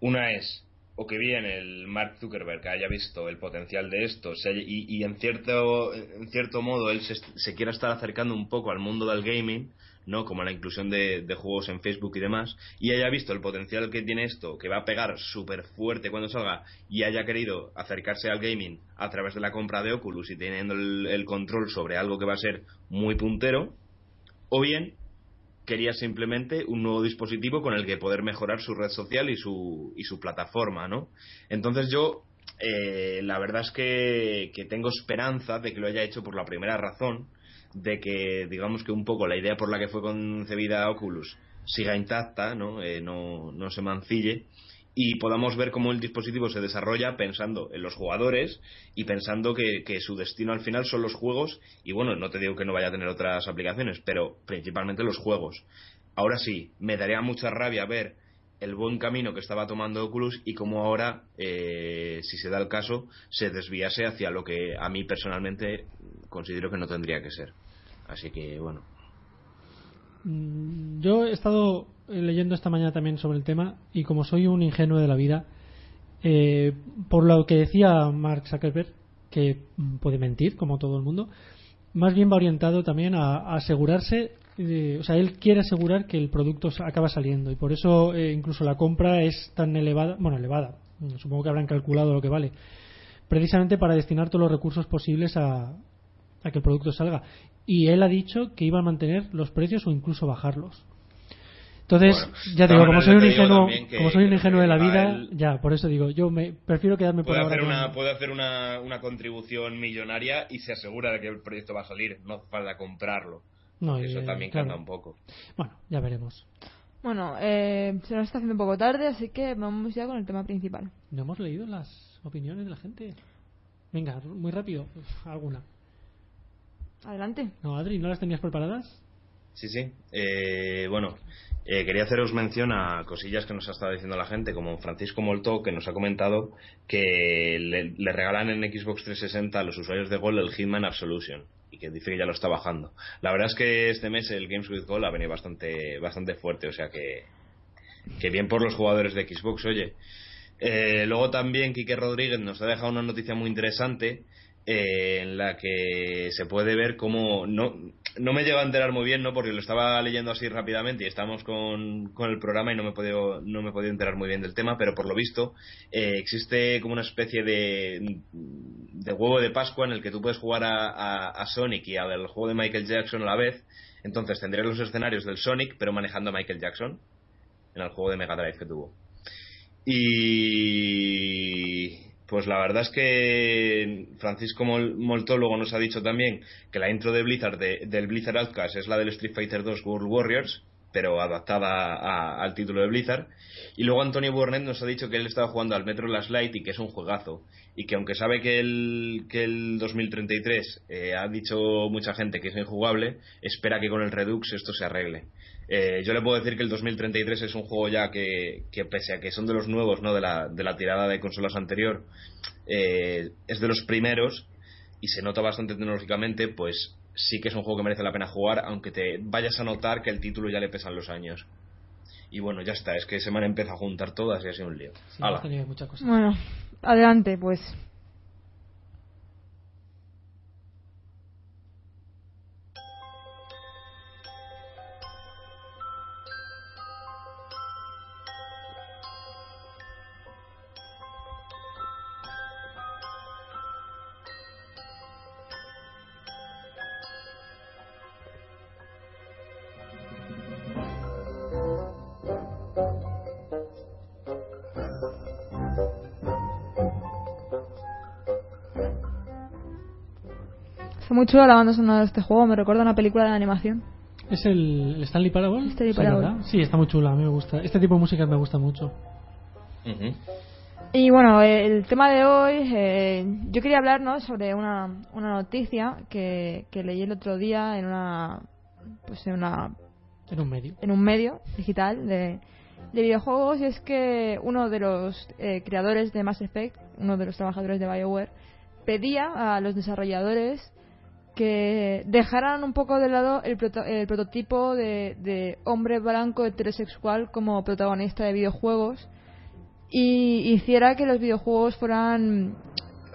Una es, o que bien el Mark Zuckerberg haya visto el potencial de esto se haya- y, y en, cierto, en cierto modo él se, se quiera estar acercando un poco al mundo del gaming, ¿no? Como la inclusión de, juegos en Facebook y demás, y haya visto el potencial que tiene esto, que va a pegar súper fuerte cuando salga, y haya querido acercarse al gaming a través de la compra de Oculus y teniendo el control sobre algo que va a ser muy puntero, o bien quería simplemente un nuevo dispositivo con el que poder mejorar su red social y su, y su plataforma, ¿no? Entonces yo, eh, la verdad es que, tengo esperanza de que lo haya hecho por la primera razón, de que, digamos que un poco la idea por la que fue concebida Oculus siga intacta, ¿no? Eh, no, no se mancille y podamos ver cómo el dispositivo se desarrolla pensando en los jugadores y pensando que, su destino al final son los juegos y bueno, no te digo que no vaya a tener otras aplicaciones, pero principalmente los juegos. Ahora sí, me daría mucha rabia ver el buen camino que estaba tomando Oculus y cómo ahora, eh, si se da el caso, se desviase hacia lo que a mí personalmente considero que no tendría que ser. Así que bueno. Mm, Yo he estado leyendo esta mañana también sobre el tema y como soy un ingenuo de la vida, eh, por lo que decía Mark Zuckerberg, que puede mentir como todo el mundo, más bien va orientado también a, asegurarse, eh, o sea, él quiere asegurar que el producto acaba saliendo y por eso eh, incluso la compra es tan elevada, bueno, elevada, mm, supongo que habrán calculado lo que vale, precisamente para destinar todos los recursos posibles a, a que el producto salga. Y él ha dicho que iba a mantener los precios o incluso bajarlos. Entonces, Bueno, ya digo, como soy un ingenuo, que- como soy un ingenuo de la vida, ya, por eso digo, yo me prefiero quedarme por ahora hacer, con- una, puede hacer una, una contribución millonaria y se asegura de que el proyecto va a salir, no falta comprarlo. No, Eso eh, también claro. canta un poco. Bueno, ya veremos. Bueno, eh, se nos está haciendo un poco tarde, así que vamos ya con el tema principal. No hemos leído las opiniones de la gente. Venga, muy rápido, alguna. Adelante. No, Adri, ¿no las tenías preparadas? Sí, sí. Eh, bueno, eh, quería haceros mención a cosillas que nos ha estado diciendo la gente, como Francisco Molto, que nos ha comentado que le, le regalan en Xbox 360 a los usuarios de Gold el Hitman Absolution y que dice que ya lo está bajando. La verdad es que este mes el Games with Gold ha venido bastante, bastante fuerte, o sea que, que bien por los jugadores de Xbox, oye. Eh, luego también Quique Rodríguez nos ha dejado una noticia muy interesante eh, en la que se puede ver cómo no, no me llevo a enterar muy bien, ¿no? Porque lo estaba leyendo así rápidamente y estamos con, con el programa y no me he podido, no me he enterar muy bien del tema, pero por lo visto eh, existe como una especie de, de huevo de Pascua en el que tú puedes jugar a, a, Sonic y al juego de Michael Jackson a la vez. Entonces tendré los escenarios del Sonic, pero manejando a Michael Jackson en el juego de Mega Drive que tuvo. Y pues la verdad es que Francisco Molto luego nos ha dicho también que la intro de Blizzard del Blizzard Outcast es la del Street Fighter 2 World Warriors, pero adaptada al título de Blizzard. Y luego Antonio Burnett nos ha dicho que él estaba jugando al Metro Last Light y que es un juegazo. Y que aunque sabe que el, que el 2033 eh, ha dicho mucha gente que es injugable, espera que con el Redux esto se arregle. Eh, yo le puedo decir que el 2033 es un juego ya que, pese a que son de los nuevos, ¿no? De la, de la tirada de consolas anterior, eh, es de los primeros y se nota bastante tecnológicamente, pues sí que es un juego que merece la pena jugar, aunque te vayas a notar que el título ya le pesan los años. Y bueno, ya está, es que se me han empezado a juntar todas y ha sido un lío. Bueno, adelante, pues. Muy chula la banda sonora de este juego, me recuerda a una película de animación. ¿Es el, Stanley Parable? Stanley Parable. Sí, está muy chula, a mí me gusta. Este tipo de música me gusta mucho. Y bueno, el tema de hoy, eh, yo quería hablar sobre una, una noticia que, que leí el otro día en una, pues en una, en un medio, en un medio digital de, de videojuegos y es que uno de los eh, creadores de Mass Effect, uno de los trabajadores de BioWare, pedía a los desarrolladores que dejaran un poco de lado el, prototipo de, hombre blanco heterosexual como protagonista de videojuegos y hiciera que los videojuegos fueran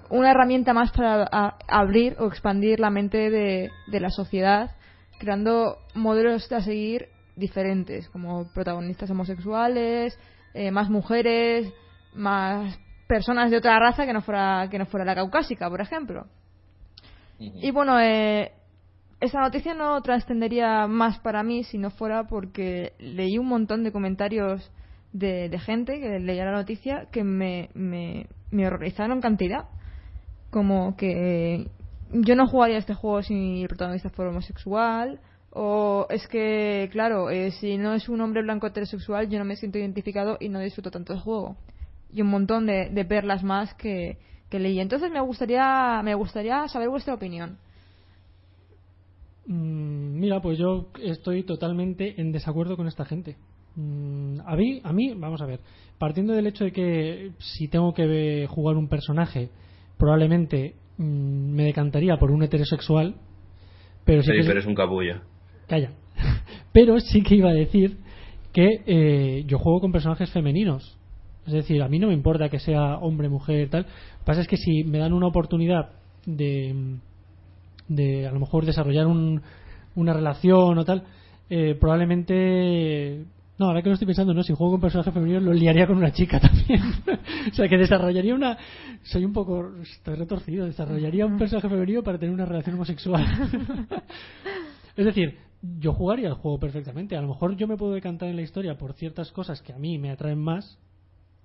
una herramienta más para abrir o expandir la mente de, la sociedad, creando modelos a seguir diferentes, como protagonistas homosexuales, eh, más mujeres, más personas de otra raza que no fuera que no fuera la caucásica, por ejemplo. Y bueno, eh, esa noticia no trascendería más para mí si no fuera porque leí un montón de comentarios de, gente que leía la noticia que me, me, horrorizaron cantidad. Como que yo no jugaría este juego si el protagonista fuera homosexual. O es que, claro, eh, si no es un hombre blanco heterosexual, yo no me siento identificado y no disfruto tanto el juego. Y un montón de, de perlas más que, que leí. Entonces me gustaría, me gustaría saber vuestra opinión. Mm, mira, pues yo estoy totalmente en desacuerdo con esta gente. Mm, a mí, a mí, vamos a ver, partiendo del hecho de que si tengo que jugar un personaje, probablemente mm, me decantaría por un heterosexual, pero sí, que pero es un capullo. Calla. <laughs> pero sí que iba a decir que eh, yo juego con personajes femeninos es decir, a mí no me importa que sea hombre, mujer, tal. Lo que pasa es que si me dan una oportunidad de, de a lo mejor desarrollar un, una relación o tal, eh, probablemente no, ahora que lo estoy pensando, no, si juego con personaje femenino lo liaría con una chica <laughs> también. o sea, que desarrollaría una. Soy un poco. Estoy retorcido. Desarrollaría un personaje femenino para tener una relación homosexual. <laughs> es decir, yo jugaría el juego perfectamente. A lo mejor yo me puedo decantar en la historia por ciertas cosas que a mí me atraen más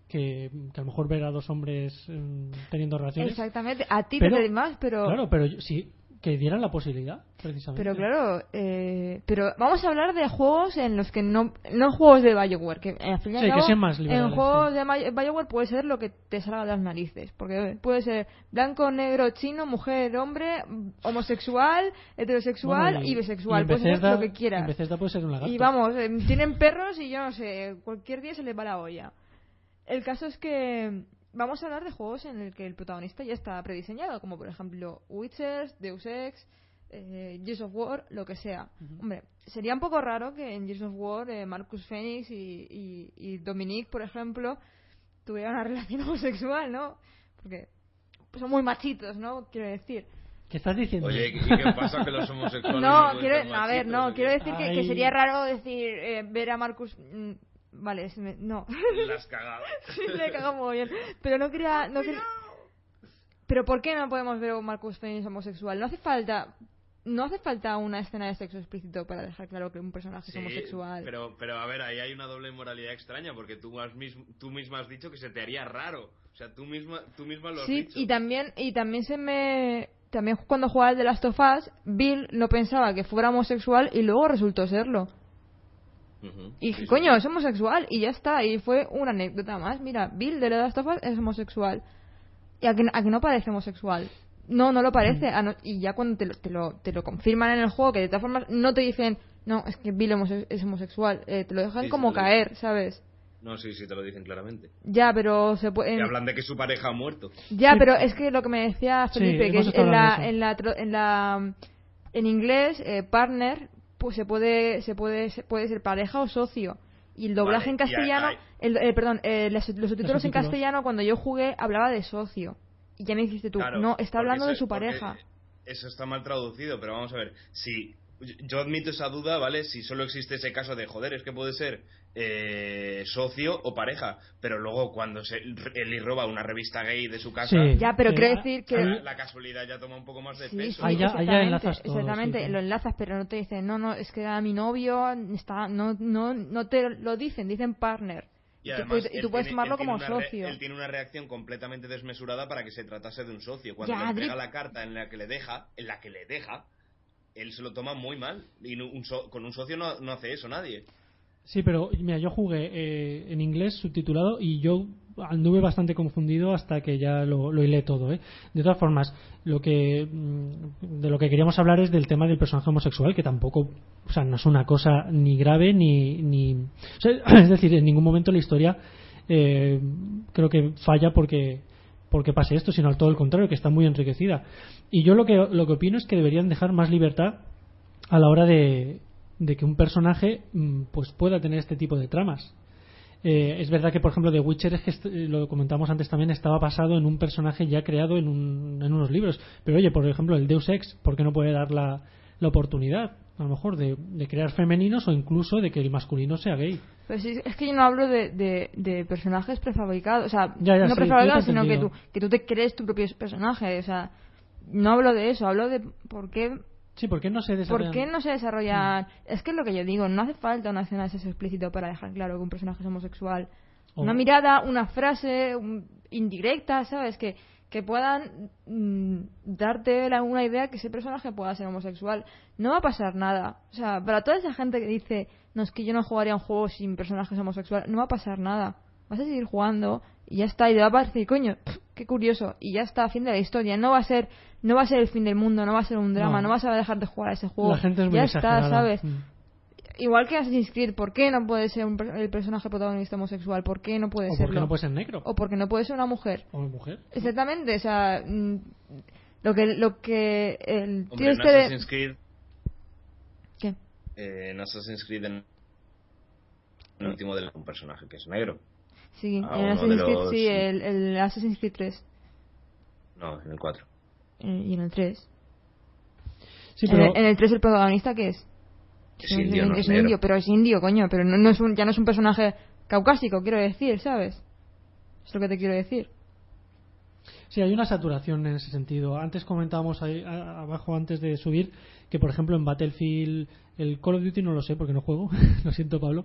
que, a lo mejor ver a dos hombres mm, teniendo relaciones. Exactamente, a ti te más, pero. Claro, pero sí, que dieran la posibilidad, precisamente. Pero claro, eh, pero vamos a hablar de juegos en los que no. No juegos de Bioware, que al sí, que sean más En juegos de Bioware puede ser lo que te salga de las narices, porque puede ser blanco, negro, chino, mujer, hombre, homosexual, heterosexual y, bisexual. puede ser lo que quieras. puede ser un lagarto. Y vamos, eh, tienen perros y yo no sé, cualquier día se les va la olla. El caso es que vamos a hablar de juegos en el que el protagonista ya está prediseñado, como por ejemplo Witcher, Deus Ex, eh, Gears of War, lo que sea. Hombre, sería un poco raro que en Gears of War eh, Marcus Phoenix y, y, y Dominique, por ejemplo, tuvieran una <laughs> relación homosexual, ¿no? Porque son muy machitos, ¿no? Quiero decir. ¿Qué estás diciendo? Oye, ¿y qué pasa que los homosexuales <laughs> No, quiero, a ver, no, quiero decir que, que sería raro decir eh, ver a Marcus. Vale, se me- no. La has cagado. <laughs> Sí, le he cagado muy bien. Pero no quería. No quería- Pero ¿por qué no podemos ver a un Marcus Phoenix homosexual? No hace falta. No hace falta una escena de sexo explícito para dejar claro que un personaje Sí, es homosexual. Pero, pero a ver, ahí hay una doble moralidad extraña porque tú, has mis- tú misma has dicho que se te haría raro. O sea, tú misma, tú misma lo has Sí, dicho. y también, y también se me. También cuando jugaba el de Last of Us, Bill no pensaba que fuera homosexual y luego resultó serlo. Y sí, sí. coño, es homosexual y ya está. Y fue una anécdota más. Mira, Bill de The Last of Us es homosexual. Y a que, a que no parece homosexual. No, no lo parece. A no- y ya cuando te lo, te, lo, te lo confirman en el juego, que de todas formas no te dicen, no, es que Bill homose- es homosexual. Eh, te lo dejan Sí, sí, como lo caer, ¿sabes? No, sí, sí, te lo dicen claramente. Ya, pero se puede. Y hablan de que su pareja ha muerto. Ya, Sí. pero es que lo que me decía Sí, Felipe, que en la, en la, tro- en la, en inglés, eh, partner, pues se puede, se puede, se puede ser pareja o socio. Y el doblaje Vale, en hay- castellano, hay- el, eh, perdón, eh, los, los subtítulos en subtítulos. castellano cuando yo jugué hablaba de socio. Y ya me dijiste tú, Claro, no, está hablando de su pareja. Eso está mal traducido, pero vamos a ver. Si yo admito esa duda, ¿vale? Si solo existe ese caso de joder, es que puede ser eh, socio o pareja, pero luego cuando se, él y roba una revista gay de su casa, Sí. Ya, pero Eh, quiero decir que... la, la casualidad ya toma un poco más de Sí, peso. sí, Ahí ya- ahí ya exactamente, enlazas todo, exactamente, sí, sí. lo enlazas, pero no te dicen, no, no, es que era mi novio, está, no, no, no te lo dicen, dicen partner. Y, además, y tú puedes tiene- tomarlo como re- socio. él tiene una reacción completamente desmesurada para que se tratase de un socio. Cuando Ya, le entrega la carta en la que le deja, en la que le deja, él se lo toma muy mal. Y un so- con un socio no, no hace eso nadie. Sí, pero mira, yo jugué eh, en inglés subtitulado y yo anduve bastante confundido hasta que ya lo, lo hilé todo. ¿eh? De todas formas, lo que mm, de lo que queríamos hablar es del tema del personaje homosexual, que tampoco, o sea, no es una cosa ni grave ni, ni <clears throat> es decir, en ningún momento la historia eh, creo que falla porque porque pase esto, sino al todo el contrario, que está muy enriquecida. Y yo lo que lo que opino es que deberían dejar más libertad a la hora de, de que un personaje mm, pues pueda tener este tipo de tramas. Eh, es verdad que, por ejemplo, The Witcher, es que lo comentamos antes también, estaba basado en un personaje ya creado en, un- en unos libros. Pero oye, por ejemplo, el Deus Ex, ¿por qué no puede dar la, la oportunidad, a lo mejor, de, de crear femeninos o incluso de que el masculino sea gay? Pero sí, es que yo no hablo de, de, de personajes prefabricados, o sea, Ya, ya, no sí, prefabricados, sino que tú, que tú te crees tu propio personaje, o sea, no hablo de eso, hablo de por qué, Sí, ¿por qué no se por desarrollan? qué no se desarrollan... Es que es lo que yo digo, no hace falta una escena de sexo explícito para dejar claro que un personaje es homosexual. O- Una mirada, una frase un- indirecta, ¿sabes? Que, que puedan mm, darte la- una idea que ese personaje pueda ser homosexual. No va a pasar nada. O sea, para toda esa gente que dice, no, es que yo no jugaría un juego sin personajes homosexuales, no va a pasar nada. Vas a seguir jugando y ya está. Y te va a parecer, coño, pf, qué curioso. Y ya está, fin de la historia. No va a ser no va a ser el fin del mundo, no va a ser un drama, No. no, vas a dejar de jugar a ese juego. La gente es muy ya está, ¿sabes? Mm. Igual que Assassin's Creed, ¿por qué no puede ser un el personaje protagonista homosexual? ¿Por qué no puede O serlo? porque no puede ser negro. O porque no puede ser una mujer. O mujer. Exactamente, o sea, mm, lo que lo que el tío Hombre, en este de Assassin's Creed, ¿Qué? eh, en Assassin's Creed, en el último de un personaje que es negro. Sí, Ah, en Assassin's Creed los- sí, el, el Assassin's Creed 3 No, en el 4. eh, y en el 3. Sí, en, pero... el, en el 3 el protagonista ¿qué es? Es indio, no es es negro. indio, pero es indio, coño, pero no, no es un, ya no es un personaje caucásico, quiero decir, ¿sabes? Es lo que te quiero decir. Sí, hay una saturación en ese sentido. Antes comentábamos ahí a- abajo, antes de subir, que por ejemplo en Battlefield, el Call of Duty no lo sé porque no juego, <laughs> lo siento Pablo.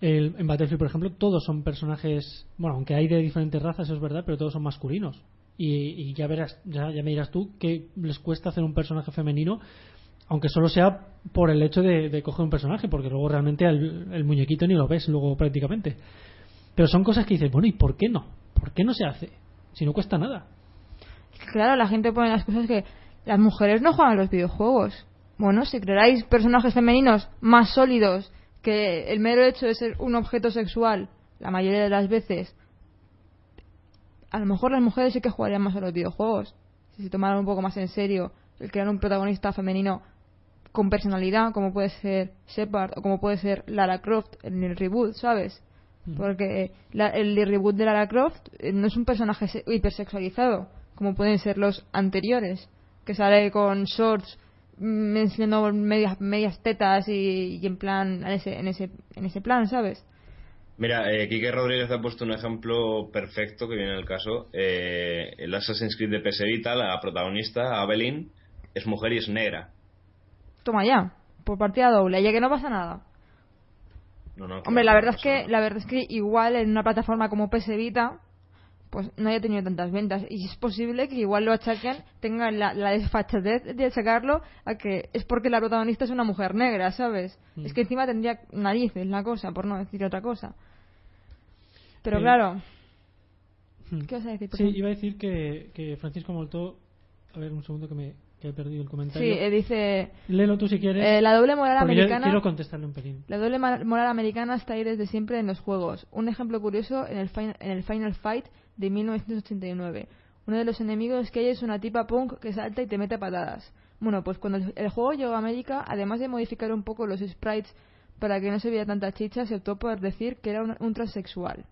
El- en Battlefield, por ejemplo, todos son personajes, bueno, aunque hay de diferentes razas, eso es verdad, pero todos son masculinos. Y, y ya verás, ya, ya me dirás tú que les cuesta hacer un personaje femenino, aunque solo sea por el hecho de, coger un personaje, porque luego realmente el, el muñequito ni lo ves luego prácticamente. Pero son cosas que dices, bueno, ¿y por qué no? ¿Por qué no se hace? Si no cuesta nada. Claro, la gente pone las cosas que las mujeres no juegan los videojuegos. Bueno, si creáis personajes femeninos más sólidos que el mero hecho de ser un objeto sexual, la mayoría de las veces, a lo mejor las mujeres sí que jugarían más a los videojuegos. Si se tomaran un poco más en serio el crear un protagonista femenino con personalidad, como puede ser Shepard o como puede ser Lara Croft en el reboot, ¿sabes? Porque la- el reboot de Lara Croft eh, no es un personaje se- hipersexualizado, como pueden ser los anteriores, que sale con shorts mm, enseñando medias, medias tetas y, y en plan, en ese, en, ese, en ese plan, ¿sabes? Mira, eh, Quique Rodríguez ha puesto un ejemplo perfecto que viene el caso. Eh, el Assassin's Creed de PS Vita, la protagonista, Avelyn, es mujer y es negra. Toma ya, por partida doble, ya que no pasa nada. No, no, Hombre, claro, la verdad no es que la verdad es que igual en una plataforma como PS Vita pues no haya tenido tantas ventas y es posible que igual lo achaquen tengan la, la desfachatez de achacarlo a que es porque la protagonista es una mujer negra, ¿sabes? Mm. Es que encima tendría narices la cosa, por no decir otra cosa. Pero Eh, claro, Hmm. ¿qué vas a decir? Sí, iba a decir que, que Francisco Molto. A ver, un segundo que me que he perdido el Sí, comentario. eh, dice Léelo tú si quieres. eh, la doble moral americana quiero contestarle un pelín. La doble moral americana está ahí desde siempre en los juegos. Un ejemplo curioso en el, fin- en el Final Fight de 1989. Uno de los enemigos que hay es una tipa punk que salta y te mete a patadas. Bueno, pues cuando el, el juego llegó a América, además de modificar un poco los sprites para que no se viera tanta chicha, se optó por decir que era un, un transexual.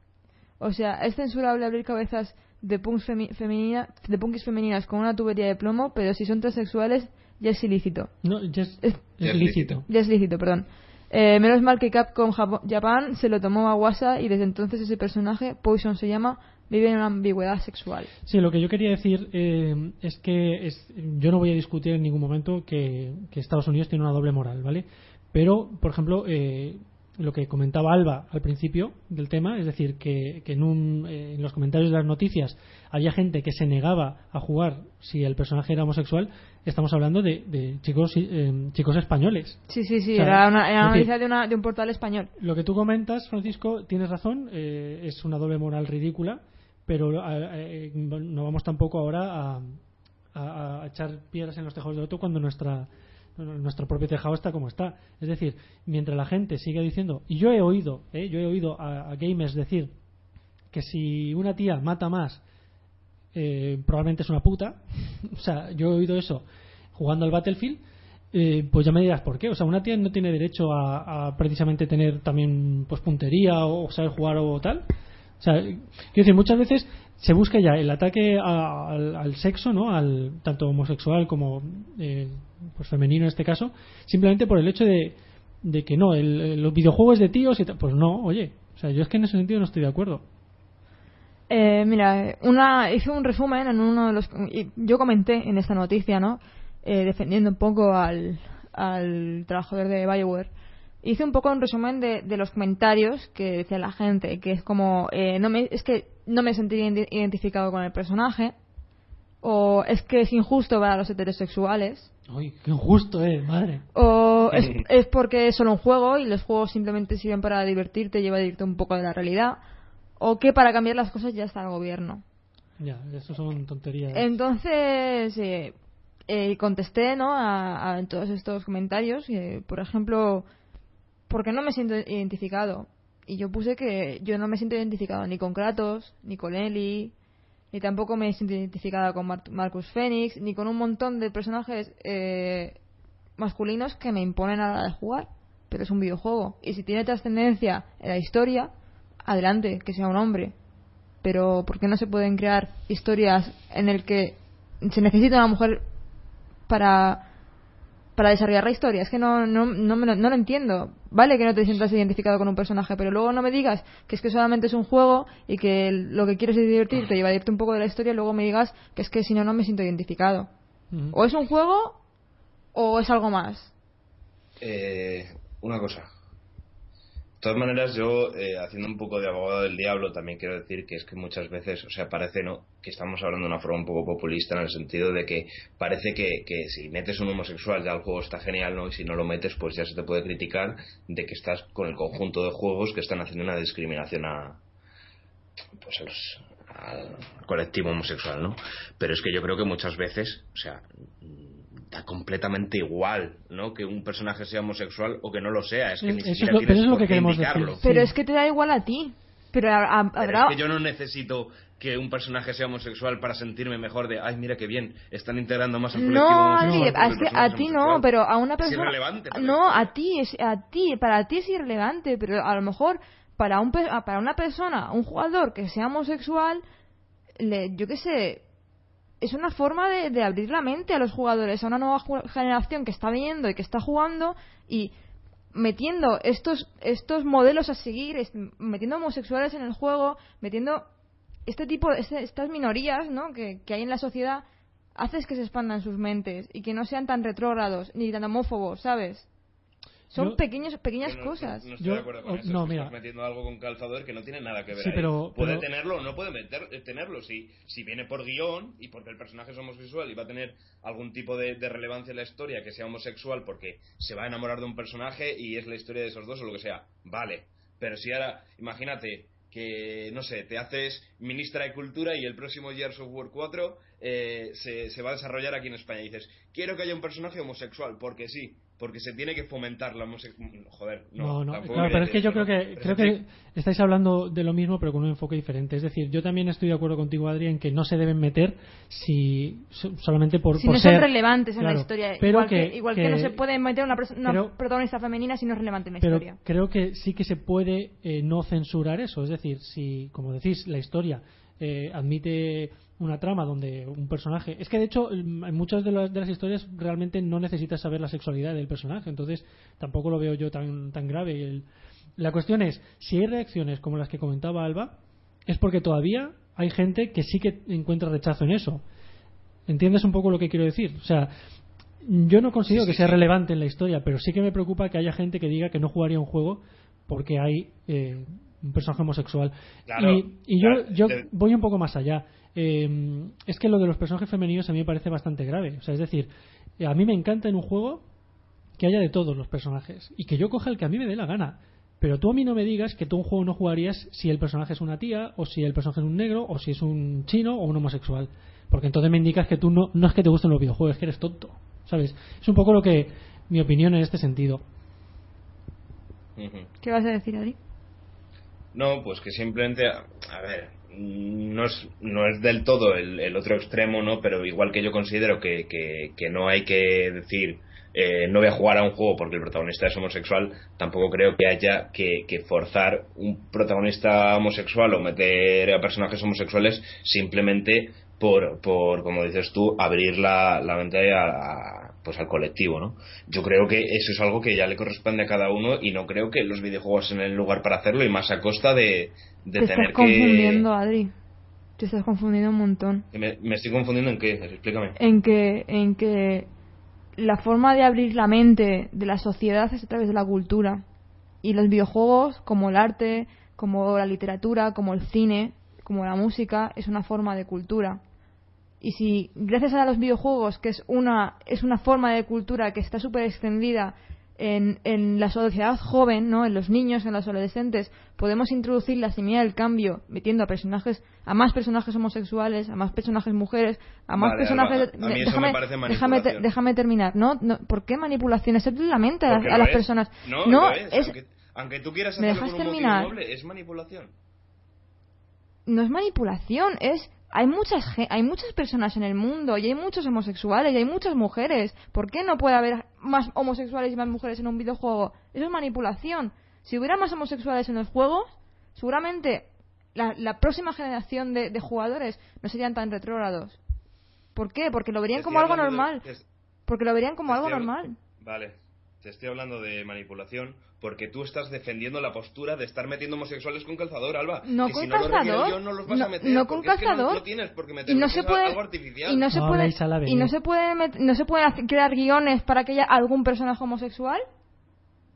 O sea, es censurable abrir cabezas de, punks femi- femenina, de punkis femeninas con una tubería de plomo, pero si son transexuales ya es ilícito. No, ya es, Es- Ya es lícito. Ya es lícito, perdón. Eh, menos mal que Capcom Japan se lo tomó a Wasa y desde entonces ese personaje, Poison se llama, vive en una ambigüedad sexual. Sí, lo que yo quería decir eh, es que es- yo no voy a discutir en ningún momento que, que Estados Unidos tiene una doble moral, ¿vale? Pero, por ejemplo, eh, lo que comentaba Alba al principio del tema, es decir, que, que en, un, eh, en los comentarios de las noticias había gente que se negaba a jugar si el personaje era homosexual, estamos hablando de, de chicos eh, chicos españoles. Sí, sí, sí, O sea, era una, era una es decir- noticia de, una- de un portal español. Lo que tú comentas, Francisco, tienes razón, eh, es una doble moral ridícula, pero eh, eh, no vamos tampoco ahora a, a- a echar piedras en los tejados de otro cuando nuestra nuestro propio tejado está como está. Es decir, mientras la gente sigue diciendo, y yo he oído, eh, yo he oído a, gamers decir que si una tía mata más, eh, probablemente es una puta. <laughs> o sea, yo he oído eso jugando al Battlefield. eh, pues ya me dirás por qué. O sea, una tía no tiene derecho a, a precisamente tener también pues puntería o, saber jugar o tal. O sea, quiero decir, muchas veces se busca ya el ataque al, al sexo, ¿no? Al tanto homosexual como eh, pues femenino en este caso, simplemente por el hecho de, de que no, el, los videojuegos de tíos y. Pues no, oye. O sea, yo es que en ese sentido no estoy de acuerdo. Eh, mira, una, hice un resumen en uno de los. y yo comenté en esta noticia, ¿no? Eh, defendiendo un poco al, al trabajador de Bioware. Hice un poco un resumen de, de los comentarios que decía la gente, que es como. eh, no me, es que no me sentí identi- identificado con el personaje, o es que es injusto para los heterosexuales, Ay, qué injusto, eh, madre. o <laughs> es, es porque es solo un juego y los juegos simplemente sirven para divertirte y llevarte un poco de la realidad, o que para cambiar las cosas ya está el gobierno. Ya, eso son tonterías. Entonces eh, eh, contesté ¿no? a, a todos estos comentarios, eh, por ejemplo, porque no me siento identificado. Y yo puse que yo no me siento identificado ni con Kratos, ni con Ellie, ni tampoco me siento identificada con Mar- Marcus Phoenix, ni con un montón de personajes eh, masculinos que me imponen a la de jugar. Pero es un videojuego. Y si tiene trascendencia en la historia, adelante, que sea un hombre pero ¿por qué no se pueden crear historias en el que se necesita una mujer para para desarrollar la historia? Es que no, no, no, me lo, no lo entiendo. Vale que no te sientas identificado con un personaje, pero luego no me digas que es que solamente es un juego y que lo que quieres es divertirte y evadirte un poco de la historia y luego me digas que es que si no, no me siento identificado. O es un juego o es algo más. Eh, una cosa. De todas maneras, yo, eh, haciendo un poco de abogado del diablo, también quiero decir que es que muchas veces, o sea, parece no que estamos hablando de una forma un poco populista en el sentido de que parece que, que si metes un homosexual ya el juego está genial, ¿no? Y si no lo metes, pues ya se te puede criticar de que estás con el conjunto de juegos que están haciendo una discriminación a, pues a los- al colectivo homosexual, ¿no? Pero es que yo creo que muchas veces, o sea, da completamente igual, ¿no? Que un personaje sea homosexual o que no lo sea. Es que Es- ni es siquiera lo- tienes pero es por que qué queremos indicarlo. decir. Pero Sí. es que te da igual a ti. Pero habrá... es que yo no necesito que un personaje sea homosexual para sentirme mejor de, ay, mira qué bien, están integrando más al colectivo No, es que a personaje ti es no, homosexual". pero a una Es persona... irrelevante para la no, a ti, es, a ti, para ti es irrelevante, pero a lo mejor para, un, pe- para una persona, un jugador que sea homosexual, le, yo qué sé, es una forma de, de abrir la mente a los jugadores, a una nueva generación que está viniendo y que está jugando y metiendo estos estos modelos a seguir, metiendo homosexuales en el juego, metiendo este tipo, este- estas minorías ¿no? que, que hay en la sociedad, haces que se expandan sus mentes y que no sean tan retrógrados ni tan homófobos, ¿sabes? Son Yo- pequeños, pequeñas no- cosas. No, estoy Yo- de acuerdo con eso. no, mira. Estás metiendo algo con calzador que no tiene nada que ver. Sí, ahí. pero- puede pero- tenerlo o no puede meter, eh, tenerlo. Si, si viene por guion y porque el personaje es homosexual y va a tener algún tipo de, de relevancia en la historia que sea homosexual porque se va a enamorar de un personaje y es la historia de esos dos o lo que sea, vale. Pero si ahora, imagínate que, no sé, te haces ministra de Cultura y el próximo Gears of War 4 eh, se, se va a desarrollar aquí en España. Y dices, quiero que haya un personaje homosexual, porque sí, porque se tiene que fomentar la homosexualidad. Joder, no. No, no, claro, pero es que yo eso, creo ¿no? que creo que estáis hablando de lo mismo pero con un enfoque diferente. Es decir, yo también estoy de acuerdo contigo, Adri, en que no se deben meter si so- solamente por, si por no ser son relevantes en la historia. Pero igual que, igual que, que- no se puede meter una, una protagonista femenina si no es relevante en la pero historia. creo que sí que se puede eh, no censurar eso. Es decir, si, como decís, la historia eh, admite una trama donde un personaje. Es que de hecho, en muchas de las, de las historias realmente no necesitas saber la sexualidad del personaje. Entonces, tampoco lo veo yo tan, tan grave. El- la cuestión es: si hay reacciones como las que comentaba Alba, es porque todavía hay gente que sí que encuentra rechazo en eso. ¿Entiendes un poco lo que quiero decir? O sea, yo no considero sí, que sea sí. relevante en la historia, pero sí que me preocupa que haya gente que diga que no jugaría un juego porque hay eh, un personaje homosexual. Claro, y y yo, claro, yo de- voy un poco más allá. Eh, es que lo de los personajes femeninos a mí me parece bastante grave. O sea, es decir, a mí me encanta en un juego que haya de todos los personajes y que yo coja el que a mí me dé la gana. Pero tú a mí no me digas que tú un juego no jugarías si el personaje es una tía, o si el personaje es un negro, o si es un chino o un homosexual. Porque entonces me indicas que tú no, no es que te gusten los videojuegos, es que eres tonto. ¿Sabes? Es un poco lo que mi opinión en este sentido. ¿Qué vas a decir, Adri? No, pues que simplemente, a ver, no es, no es del todo el, el otro extremo, ¿no? Pero igual que yo considero que, que, que no hay que decir, eh, no voy a jugar a un juego porque el protagonista es homosexual, tampoco creo que haya que, que forzar un protagonista homosexual o meter a personajes homosexuales simplemente por, por como dices tú, abrir la, la mente a, a- pues al colectivo, ¿no? Yo creo que eso es algo que ya le corresponde a cada uno y no creo que los videojuegos en el lugar para hacerlo y más a costa de, de Te tener estás confundiendo, que... Adri. Te estás confundiendo un montón. Me, me estoy confundiendo en qué, explícame. En que, en que la forma de abrir la mente de la sociedad es a través de la cultura. Y los videojuegos, como el arte, como la literatura, como el cine, como la música, es una forma de cultura. Y si gracias a los videojuegos, que es una, es una forma de cultura que está súper extendida en, en la sociedad joven, ¿no? en los niños, en los adolescentes, podemos introducir la semilla del cambio metiendo a personajes, a más personajes homosexuales, a más personajes mujeres, a más Vale, personajes. Alba, a mí eso me parece déjame, te- déjame terminar, ¿no? no ¿Por qué manipulación? Es la mente a, a las es. personas. No, no es. es, Aunque, aunque tú quieras ¿Me hacerlo por un terminar? noble, es manipulación. no es manipulación, es hay muchas hay muchas personas en el mundo y hay muchos homosexuales y hay muchas mujeres. ¿Por qué no puede haber más homosexuales y más mujeres en un videojuego? Eso es manipulación. Si hubiera más homosexuales en los juegos, seguramente la, la próxima generación de, de jugadores no serían tan retrógrados. ¿Por qué? Porque lo verían como algo de- normal. Porque lo verían como algo normal. Vale, te estoy hablando de manipulación porque tú estás defendiendo la postura de estar metiendo homosexuales con calzador, Alba. No que con si no calzador. guion, no los vas No- a meter. no con porque es que no- calzador. No, tienes por qué y no se puede algo artificial. y no se puede y no se puede met- no se pueden hacer- crear guiones para que haya algún personaje homosexual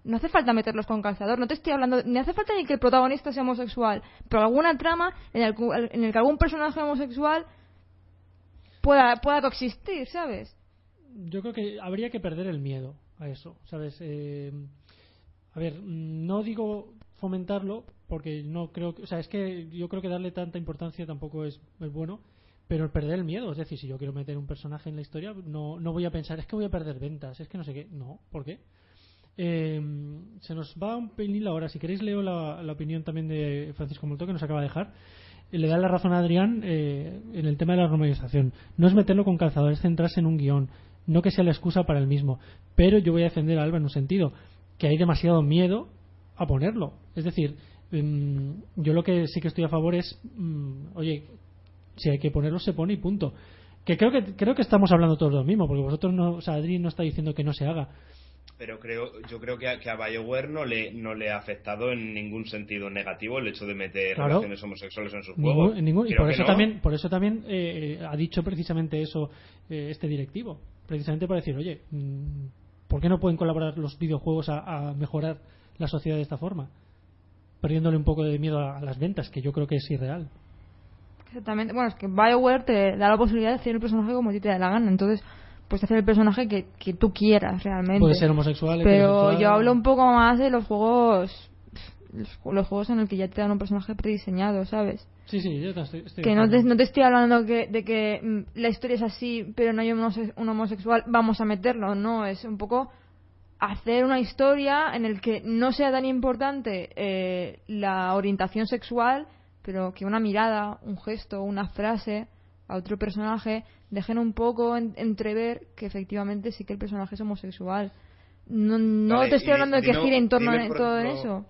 no hace falta meterlos con calzador no te estoy hablando ni hace falta ni que el protagonista sea homosexual pero alguna trama en el, en el que algún personaje homosexual pueda pueda coexistir sabes yo creo que habría que perder el miedo a eso, ¿sabes? Eh, a ver, no digo fomentarlo porque no creo que, o sea, es que yo creo que darle tanta importancia tampoco es, es bueno, pero perder el miedo, es decir, si yo quiero meter un personaje en la historia, no, no voy a pensar, es que voy a perder ventas, es que no sé qué, no, ¿por qué? Eh, se nos va un pelín la hora. Si queréis, leo la, la opinión también de Francisco Molto, que nos acaba de dejar. Le da la razón a Adrián eh, en el tema de la normalización. No es meterlo con calzador, es centrarse en un guion. No que sea la excusa para el mismo. Pero yo voy a defender a Alba en un sentido: que hay demasiado miedo a ponerlo. Es decir, mm, yo lo que sí que estoy a favor es, mm, oye, si hay que ponerlo, se pone y punto. Que creo que creo que estamos hablando todos lo mismo, porque vosotros no, o sea, Adri no está diciendo que no se haga. Pero creo, yo creo que a, que a BioWare no le, no le ha afectado en ningún sentido negativo el hecho de meter Claro. relaciones homosexuales en sus juegos. ningún- y por eso no. también, por eso también eh, ha dicho precisamente eso eh, este directivo, precisamente para decir, oye, mm, ¿por qué no pueden colaborar los videojuegos a, a mejorar la sociedad de esta forma? Perdiéndole un poco de miedo a, a las ventas, que yo creo que es irreal. Exactamente. Bueno, es que BioWare te da la posibilidad de hacer el personaje como a ti te da la gana. Entonces, puedes hacer el personaje que, que tú quieras realmente. Puede ser homosexual, Pero yo hablo un poco más de los juegos. Los, los juegos en los que ya te dan un personaje prediseñado, ¿sabes? Sí, sí, yo te estoy, estoy Que no te, acuerdo. no te estoy hablando que, de que mm, la historia es así, pero no hay un, homose- un homosexual, vamos a meterlo. No, es un poco hacer una historia en el que no sea tan importante eh, la orientación sexual, pero que una mirada, un gesto, una frase a otro personaje dejen un poco en- entrever que efectivamente sí que el personaje es homosexual. No, no Vale, te estoy hablando de que dime- gire en torno dime, a todo ejemplo, eso.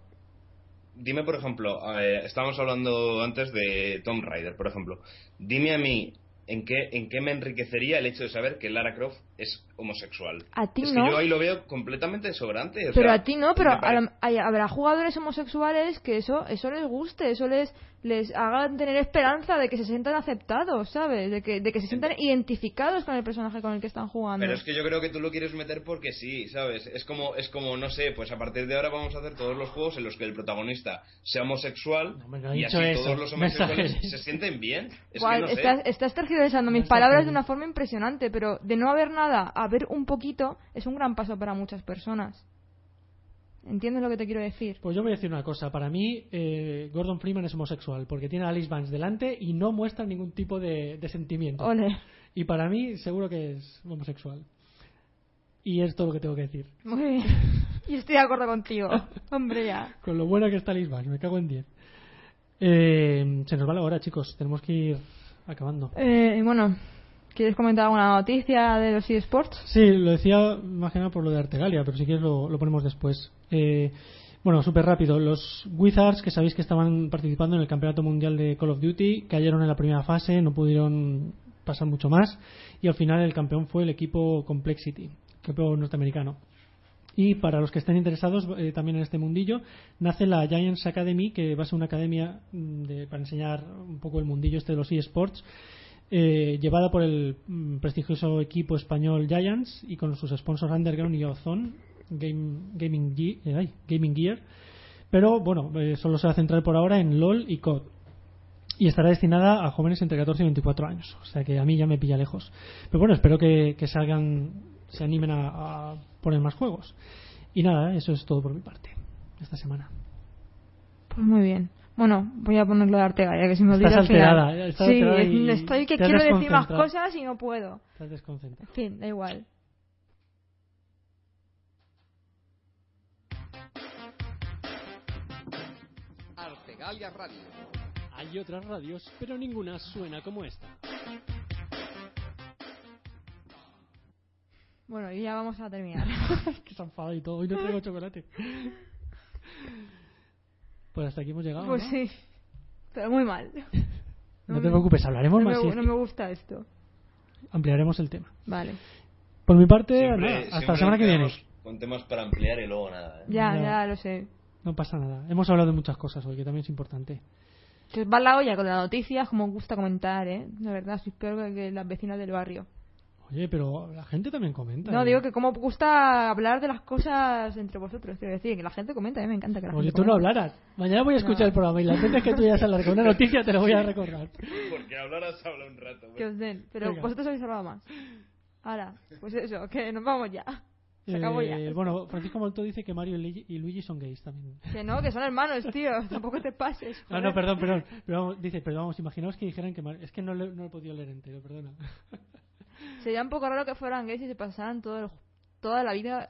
Dime, por ejemplo, eh, estábamos hablando antes de Tomb Raider, por ejemplo. Dime a mí, ¿en qué, ¿en qué me enriquecería el hecho de saber que Lara Croft es homosexual? A ti es no. que yo ahí lo veo completamente sobrante. o Pero sea, a ti no, pero a la- hay- habrá jugadores homosexuales que eso eso les guste, eso les les haga tener esperanza de que se sientan aceptados, ¿sabes? De que, de que se sientan identificados con el personaje con el que están jugando. Pero es que yo creo que tú lo quieres meter porque sí, ¿sabes? Es como, es como, no sé, pues a partir de ahora vamos a hacer todos los juegos en los que el protagonista sea homosexual No, y dicho así eso. todos los homosexuales <laughs> se sienten bien. Es que no sé. estás, estás tergiversando mis palabras de una forma impresionante, pero de no haber nada a ver un poquito es un gran paso para muchas personas. ¿Entiendes lo que te quiero decir? Pues yo voy a decir una cosa. Para mí, eh, Gordon Freeman es homosexual porque tiene a Alice Vance delante y no muestra ningún tipo de, de sentimiento. Ole. Y para mí, seguro que es homosexual. Y es todo lo que tengo que decir. Muy bien. <laughs> Y estoy de acuerdo contigo. <laughs> Hombre, ya. Con lo buena que está Alice Vance, me cago en 10. Eh, se nos va la hora, chicos. Tenemos que ir acabando. Eh, bueno, ¿quieres comentar alguna noticia de los eSports? Sí, lo decía más que nada por lo de Artegalia, pero si quieres lo, ponemos después. Eh, bueno, súper rápido. Los Wizards, que sabéis que estaban participando en el Campeonato Mundial de Call of Duty, cayeron en la primera fase, no pudieron pasar mucho más, y al final el campeón fue el equipo Complexity, equipo norteamericano. Y para los que estén interesados eh, también en este mundillo, nace la Giants Academy, que va a ser una academia mm, de- para enseñar un poco el mundillo este de los eSports, eh, llevada por el mm, prestigioso equipo español Giants y con sus sponsors Underground y Ozone Game, Gaming, eh, Gaming Gear. Pero bueno, eh, solo se va a centrar por ahora en LOL y COD. Y estará destinada a jóvenes entre 14 y 24 años. O sea que a mí ya me pilla lejos. Pero bueno, espero que, que salgan, se animen a, a poner más juegos. Y nada, eso es todo por mi parte esta semana. Pues muy bien. Bueno, voy a ponerlo de Artega, ya que se me olvida Estás final. alterada, estás sí, alterada estoy que quiero decir más cosas y no puedo. Estás desconcentrado. En fin, da igual. Artegalia Radio. Hay otras radios, pero ninguna suena como esta. Bueno, y ya vamos a terminar. <laughs> que se enfadado y todo. Hoy no traigo <laughs> chocolate. Pues hasta aquí hemos llegado. pues ¿no? sí. Pero muy mal. <laughs> No te preocupes, hablaremos no más. me, y no me gusta esto. Ampliaremos el tema. Vale. Por mi parte, Siempre- nada, hasta siempre la semana que viene. Con temas para ampliar y luego nada. ¿eh? Ya, Ya. ya lo sé. No pasa nada. Hemos hablado de muchas cosas hoy, que también es importante. Se os va la olla con las noticias, como os gusta comentar, ¿eh? La verdad, sois peor que las vecinas del barrio. Oye, pero la gente también comenta. No, ¿eh? digo que como gusta hablar de las cosas entre vosotros. Quiero decir, que la gente comenta, a mí me encanta que la Oye, gente tú no comente. hablaras. Mañana voy a escuchar No. el programa y las veces que tú vayas a hablar con una noticia te lo voy a recordar. Porque hablarás habla un rato. Que os den. Pero Venga. vosotros habéis hablado más. Ahora, pues eso, que nos vamos ya. Se acabó ya. Eh, bueno, Francisco Molto dice que Mario y Luigi- son gays también. Que no, que son hermanos, tío. <laughs> Tampoco te pases. Ah, joder. no, perdón, perdón. Pero vamos, dice, pero vamos, imaginaos que dijeran que Mar- Es que no, lo- no lo he podido leer entero, perdona. Sería un poco raro que fueran gays y se pasaran todo el- toda la vida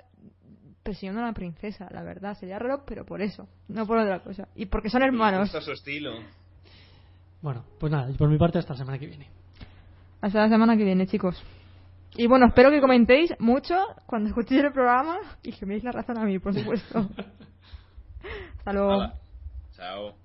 persiguiendo a la princesa, la verdad. Sería raro, pero por eso, no por otra cosa. Y porque son hermanos. gusta su estilo. Bueno, pues nada, y por mi parte hasta la semana que viene. Hasta la semana que viene, chicos. Y bueno, espero que comentéis mucho cuando escuchéis el programa y que me deis la razón a mí, por supuesto. <laughs> Hasta luego. Chao.